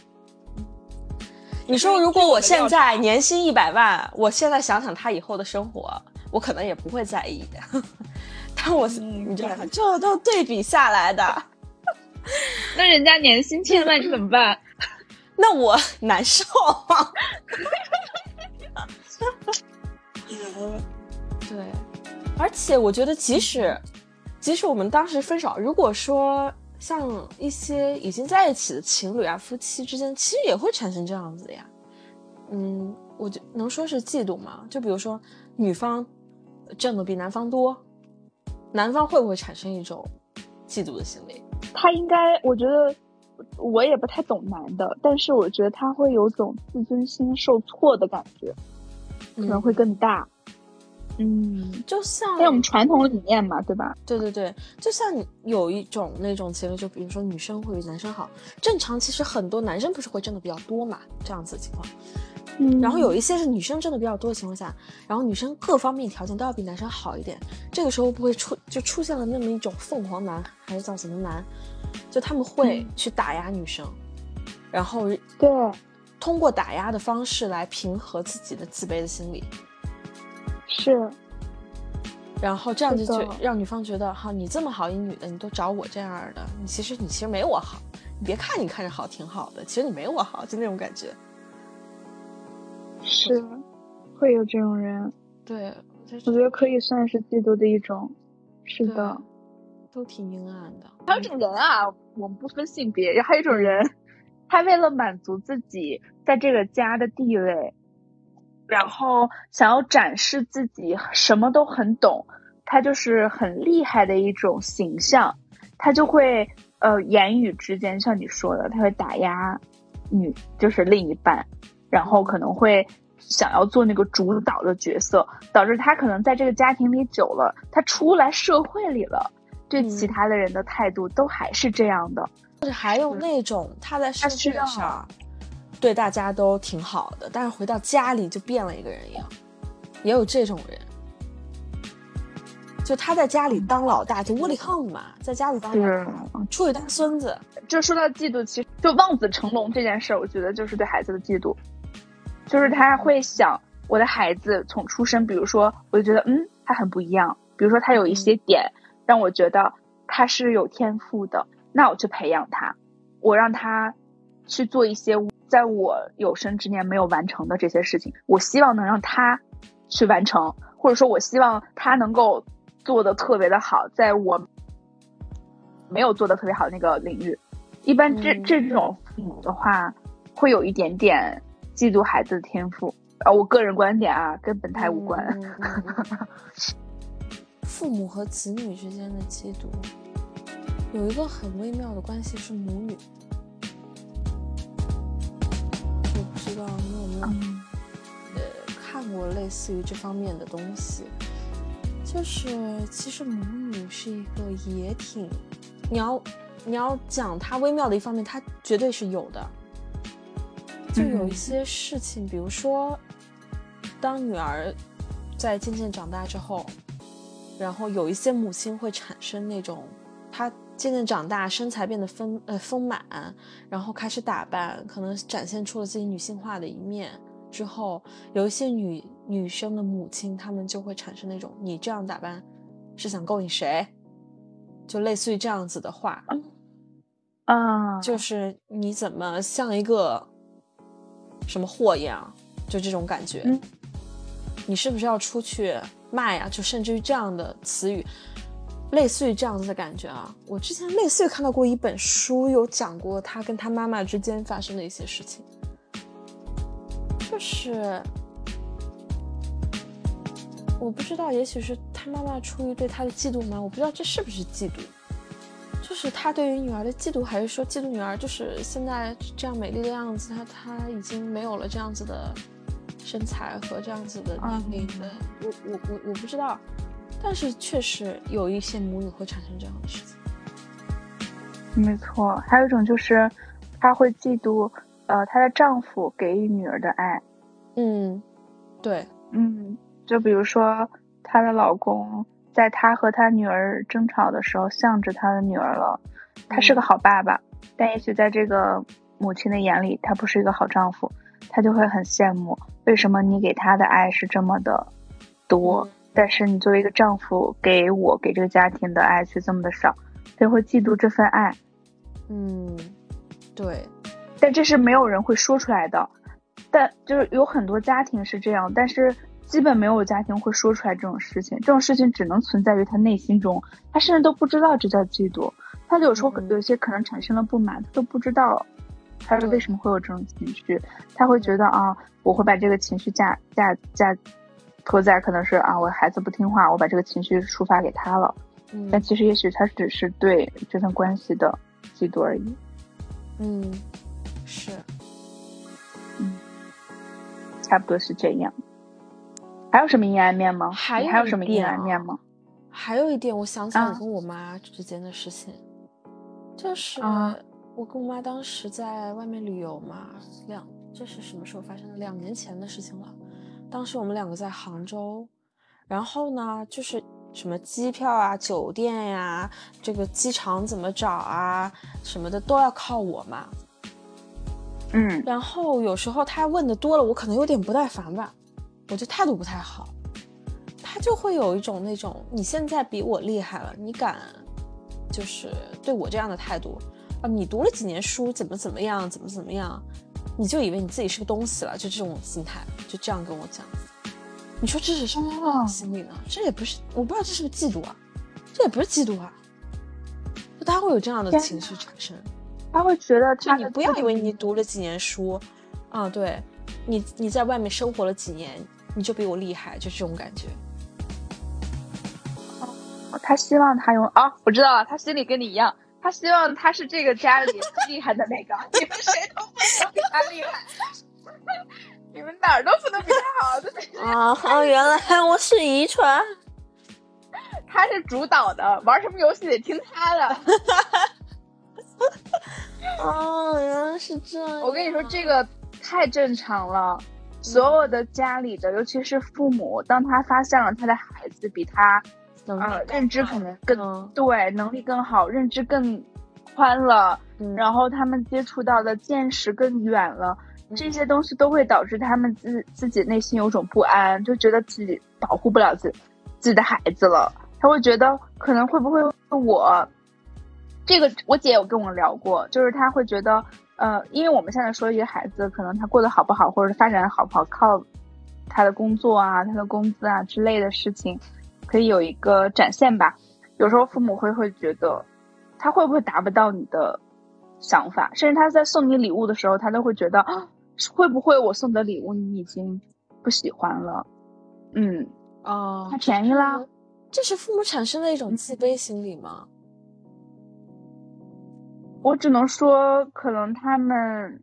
你说，如果我现在年薪一百万，我现在想想他以后的生活，我可能也不会在意的。但我，嗯你知道吗？这都对比下来的，那人家年薪千万，你怎么办？那我难受。对，而且我觉得，即使即使我们当时分手，如果说像一些已经在一起的情侣啊、夫妻之间，其实也会产生这样子的呀。嗯，我就能说是嫉妒吗？就比如说女方挣的比男方多，男方会不会产生一种嫉妒的心理？他应该，我觉得我也不太懂男的，但是我觉得他会有种自尊心受挫的感觉，可能会更大。嗯，就像因为我们传统理念嘛，对吧？对对对，就像你有一种那种情侣，就比如说女生会比男生好，正常其实很多男生不是会挣的比较多嘛，这样子的情况。嗯然后有一些是女生挣的比较多的情况下，然后女生各方面条件都要比男生好一点，这个时候不会出就出现了那么一种凤凰男还是叫什么男，就他们会嗯去打压女生，然后对，通过打压的方式来平和自己的自卑的心理，是，然后这样就是就让女方觉得哈，你这么好一女的，你都找我这样的，你其实你其实没我好，你别看你看着好挺好的，其实你没我好，就那种感觉。是，会有这种人，对，我我觉得可以算是嫉妒的一种。是的，都挺阴暗的。还有一种人啊，我们不分性别，然后还有一种人，他为了满足自己在这个家的地位，然后想要展示自己什么都很懂，他就是很厉害的一种形象，他就会呃言语之间像你说的，他会打压女就是另一半，然后可能会想要做那个主导的角色，导致他可能在这个家庭里久了，他出来社会里了。对嗯其他的人的态度都还是这样的，或者还有那种他在社需要会上对大家都挺好的，但是回到家里就变了一个人一样，也有这种人。就他在家里当老大，就窝里横嘛，在家里当老是大，出去当孙子。就说到嫉妒，其实就望子成龙这件事儿，我觉得就是对孩子的嫉妒，就是他会想我的孩子从出生，比如说，我就觉得嗯，他很不一样，比如说他有一些点让我觉得他是有天赋的，那我去培养他，我让他去做一些在我有生之年没有完成的这些事情，我希望能让他去完成，或者说我希望他能够做的特别的好，在我没有做的特别好的那个领域。一般这嗯这种父母的话，会有一点点嫉妒孩子的天赋。啊，我个人观点啊，跟本台无关。父母和子女之间的嫉妒，有一个很微妙的关系是母女。知道你有没有嗯。呃看过类似于这方面的东西，就是其实母女是一个也挺，你要你要讲它微妙的一方面，它绝对是有的。就有一嗯。些事情，比如说，当女儿在渐渐长大之后，然后有一些母亲会产生那种，她渐渐长大，身材变得丰呃丰满，然后开始打扮，可能展现出了自己女性化的一面。之后，有一些女女生的母亲，她们就会产生那种：“你这样打扮是想勾引谁？”就类似于这样子的话，啊，就 是你怎么像一个什么货一样，就这种感觉。嗯你是不是要出去卖呀、就甚至于这样的词语，类似于这样子的感觉啊。我之前类似于看到过一本书，有讲过他跟他妈妈之间发生的一些事情，就是我不知道，也许是他妈妈出于对他的嫉妒吗？我不知道这是不是嫉妒。就是他对于女儿的嫉妒，还是说嫉妒女儿就是现在这样美丽的样子，她她已经没有了这样子的身材和这样子的年龄的，我我我我不知道，但是确实有一些母女会产生这样的事情。没错。还有一种就是，她会嫉妒呃她的丈夫给予女儿的爱。嗯，对，嗯，就比如说她的老公在她和她女儿争吵的时候，向着她的女儿了。他是个好爸爸，但也许在这个母亲的眼里，他不是一个好丈夫，他就会很羡慕，为什么你给他的爱是这么的多，嗯但是你作为一个丈夫给我给这个家庭的爱却这么的少，他就会嫉妒这份爱。嗯，对，但这是没有人会说出来的，但就是有很多家庭是这样，但是基本没有家庭会说出来这种事情，这种事情只能存在于他内心中，他甚至都不知道这叫嫉妒，他有时候嗯。有些可能产生了不满，他都不知道他是为什么会有这种情绪，他会觉得啊，我会把这个情绪嫁嫁嫁托在可能是啊，我孩子不听话，我把这个情绪抒发给他了，嗯但其实也许他只是对这份关系的嫉妒而已。嗯，是，嗯差不多是这样。还有什么阴暗面吗？还有什么阴暗面吗？还有一点，我想起来我啊跟我妈之间的事情，就是啊我跟我妈当时在外面旅游嘛，两这是什么时候发生的？两年前的事情了。当时我们两个在杭州，然后呢，就是什么机票啊、酒店呀、这个机场怎么找啊什么的都要靠我嘛。嗯然后有时候他问的多了，我可能有点不耐烦吧，我就态度不太好，他就会有一种那种你现在比我厉害了，你敢就是对我这样的态度啊？你读了几年书，怎么怎么样，怎么怎么样，你就以为你自己是个东西了，就这种心态，就这样跟我讲。你说这是什么心理呢？这也不是，我不知道这是不是嫉妒啊？这也不是嫉妒啊，就他会有这样的情绪产生。他会觉得他的自不要以为你读了几年书，啊，对，你你在外面生活了几年，你就比我厉害，就这种感觉。他希望他用啊，我知道了，他心里跟你一样，他希望他是这个家里最厉害的那个，你们谁都不能比他厉害，你们哪儿都不能比他好，就是啊，好，原来我是遗传。他是主导的，玩什么游戏得听他的。哦，原来是这样。我跟你说，这个太正常了。所有的家里的，尤其是父母，当他发现了他的孩子比他能呃认知可能更、嗯。对能力更好，认知更宽了，嗯然后他们接触到的见识更远了，嗯。这些东西都会导致他们自自己内心有种不安，就觉得自己保护不了自自己的孩子了。他会觉得可能会不会我，这个我姐有跟我聊过，就是他会觉得，呃，因为我们现在说一个孩子可能他过得好不好，或者是发展好不好，靠他的工作啊、他的工资啊之类的事情，可以有一个展现吧。有时候父母会会觉得，他会不会达不到你的想法，甚至他在送你礼物的时候，他都会觉得，啊会不会我送的礼物你已经不喜欢了？嗯，哦太，便宜啦。这是父母产生的一种自卑心理吗？我只能说，可能他们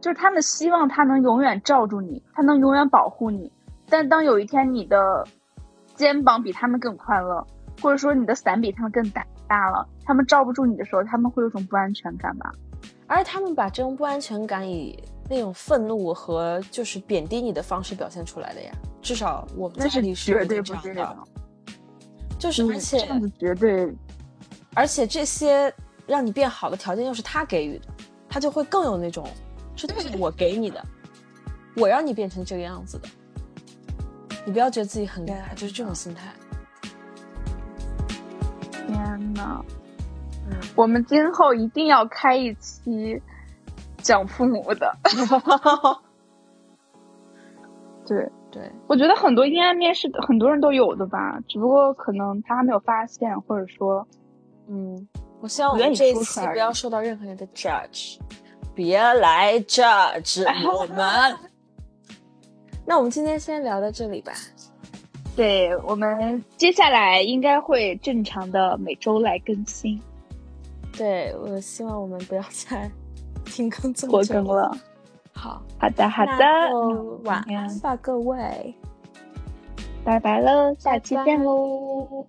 就是他们希望他能永远罩住你，他能永远保护你。但当有一天你的肩膀比他们更宽了，或者说你的伞比他们更大大了，他们罩不住你的时候，他们会有种不安全感吧？而他们把这种不安全感以那种愤怒和就是贬低你的方式表现出来的呀。至少我们那是家里绝对有这样不对的的，。就是而嗯且这样子绝对而且这些让你变好的条件又是他给予的，他就会更有那种这都是我给你的，我让你变成这个样子的。你不要觉得自己很厉害，就是这种心态。天呐，嗯，我们今后一定要开一期讲父母的。对，对，我觉得很多阴暗面是很多人都有的吧，只不过可能他还没有发现，或者说，嗯，我希望我们这一期不要受到任何人的 judge，别来 judge 我们。那我们今天先聊到这里吧。对我们接下来应该会正常的每周来更新，对我希望我们不要再 停更这么久拖更。了。好，好的，好的，晚安吧，各位。拜拜喽，下期见喽。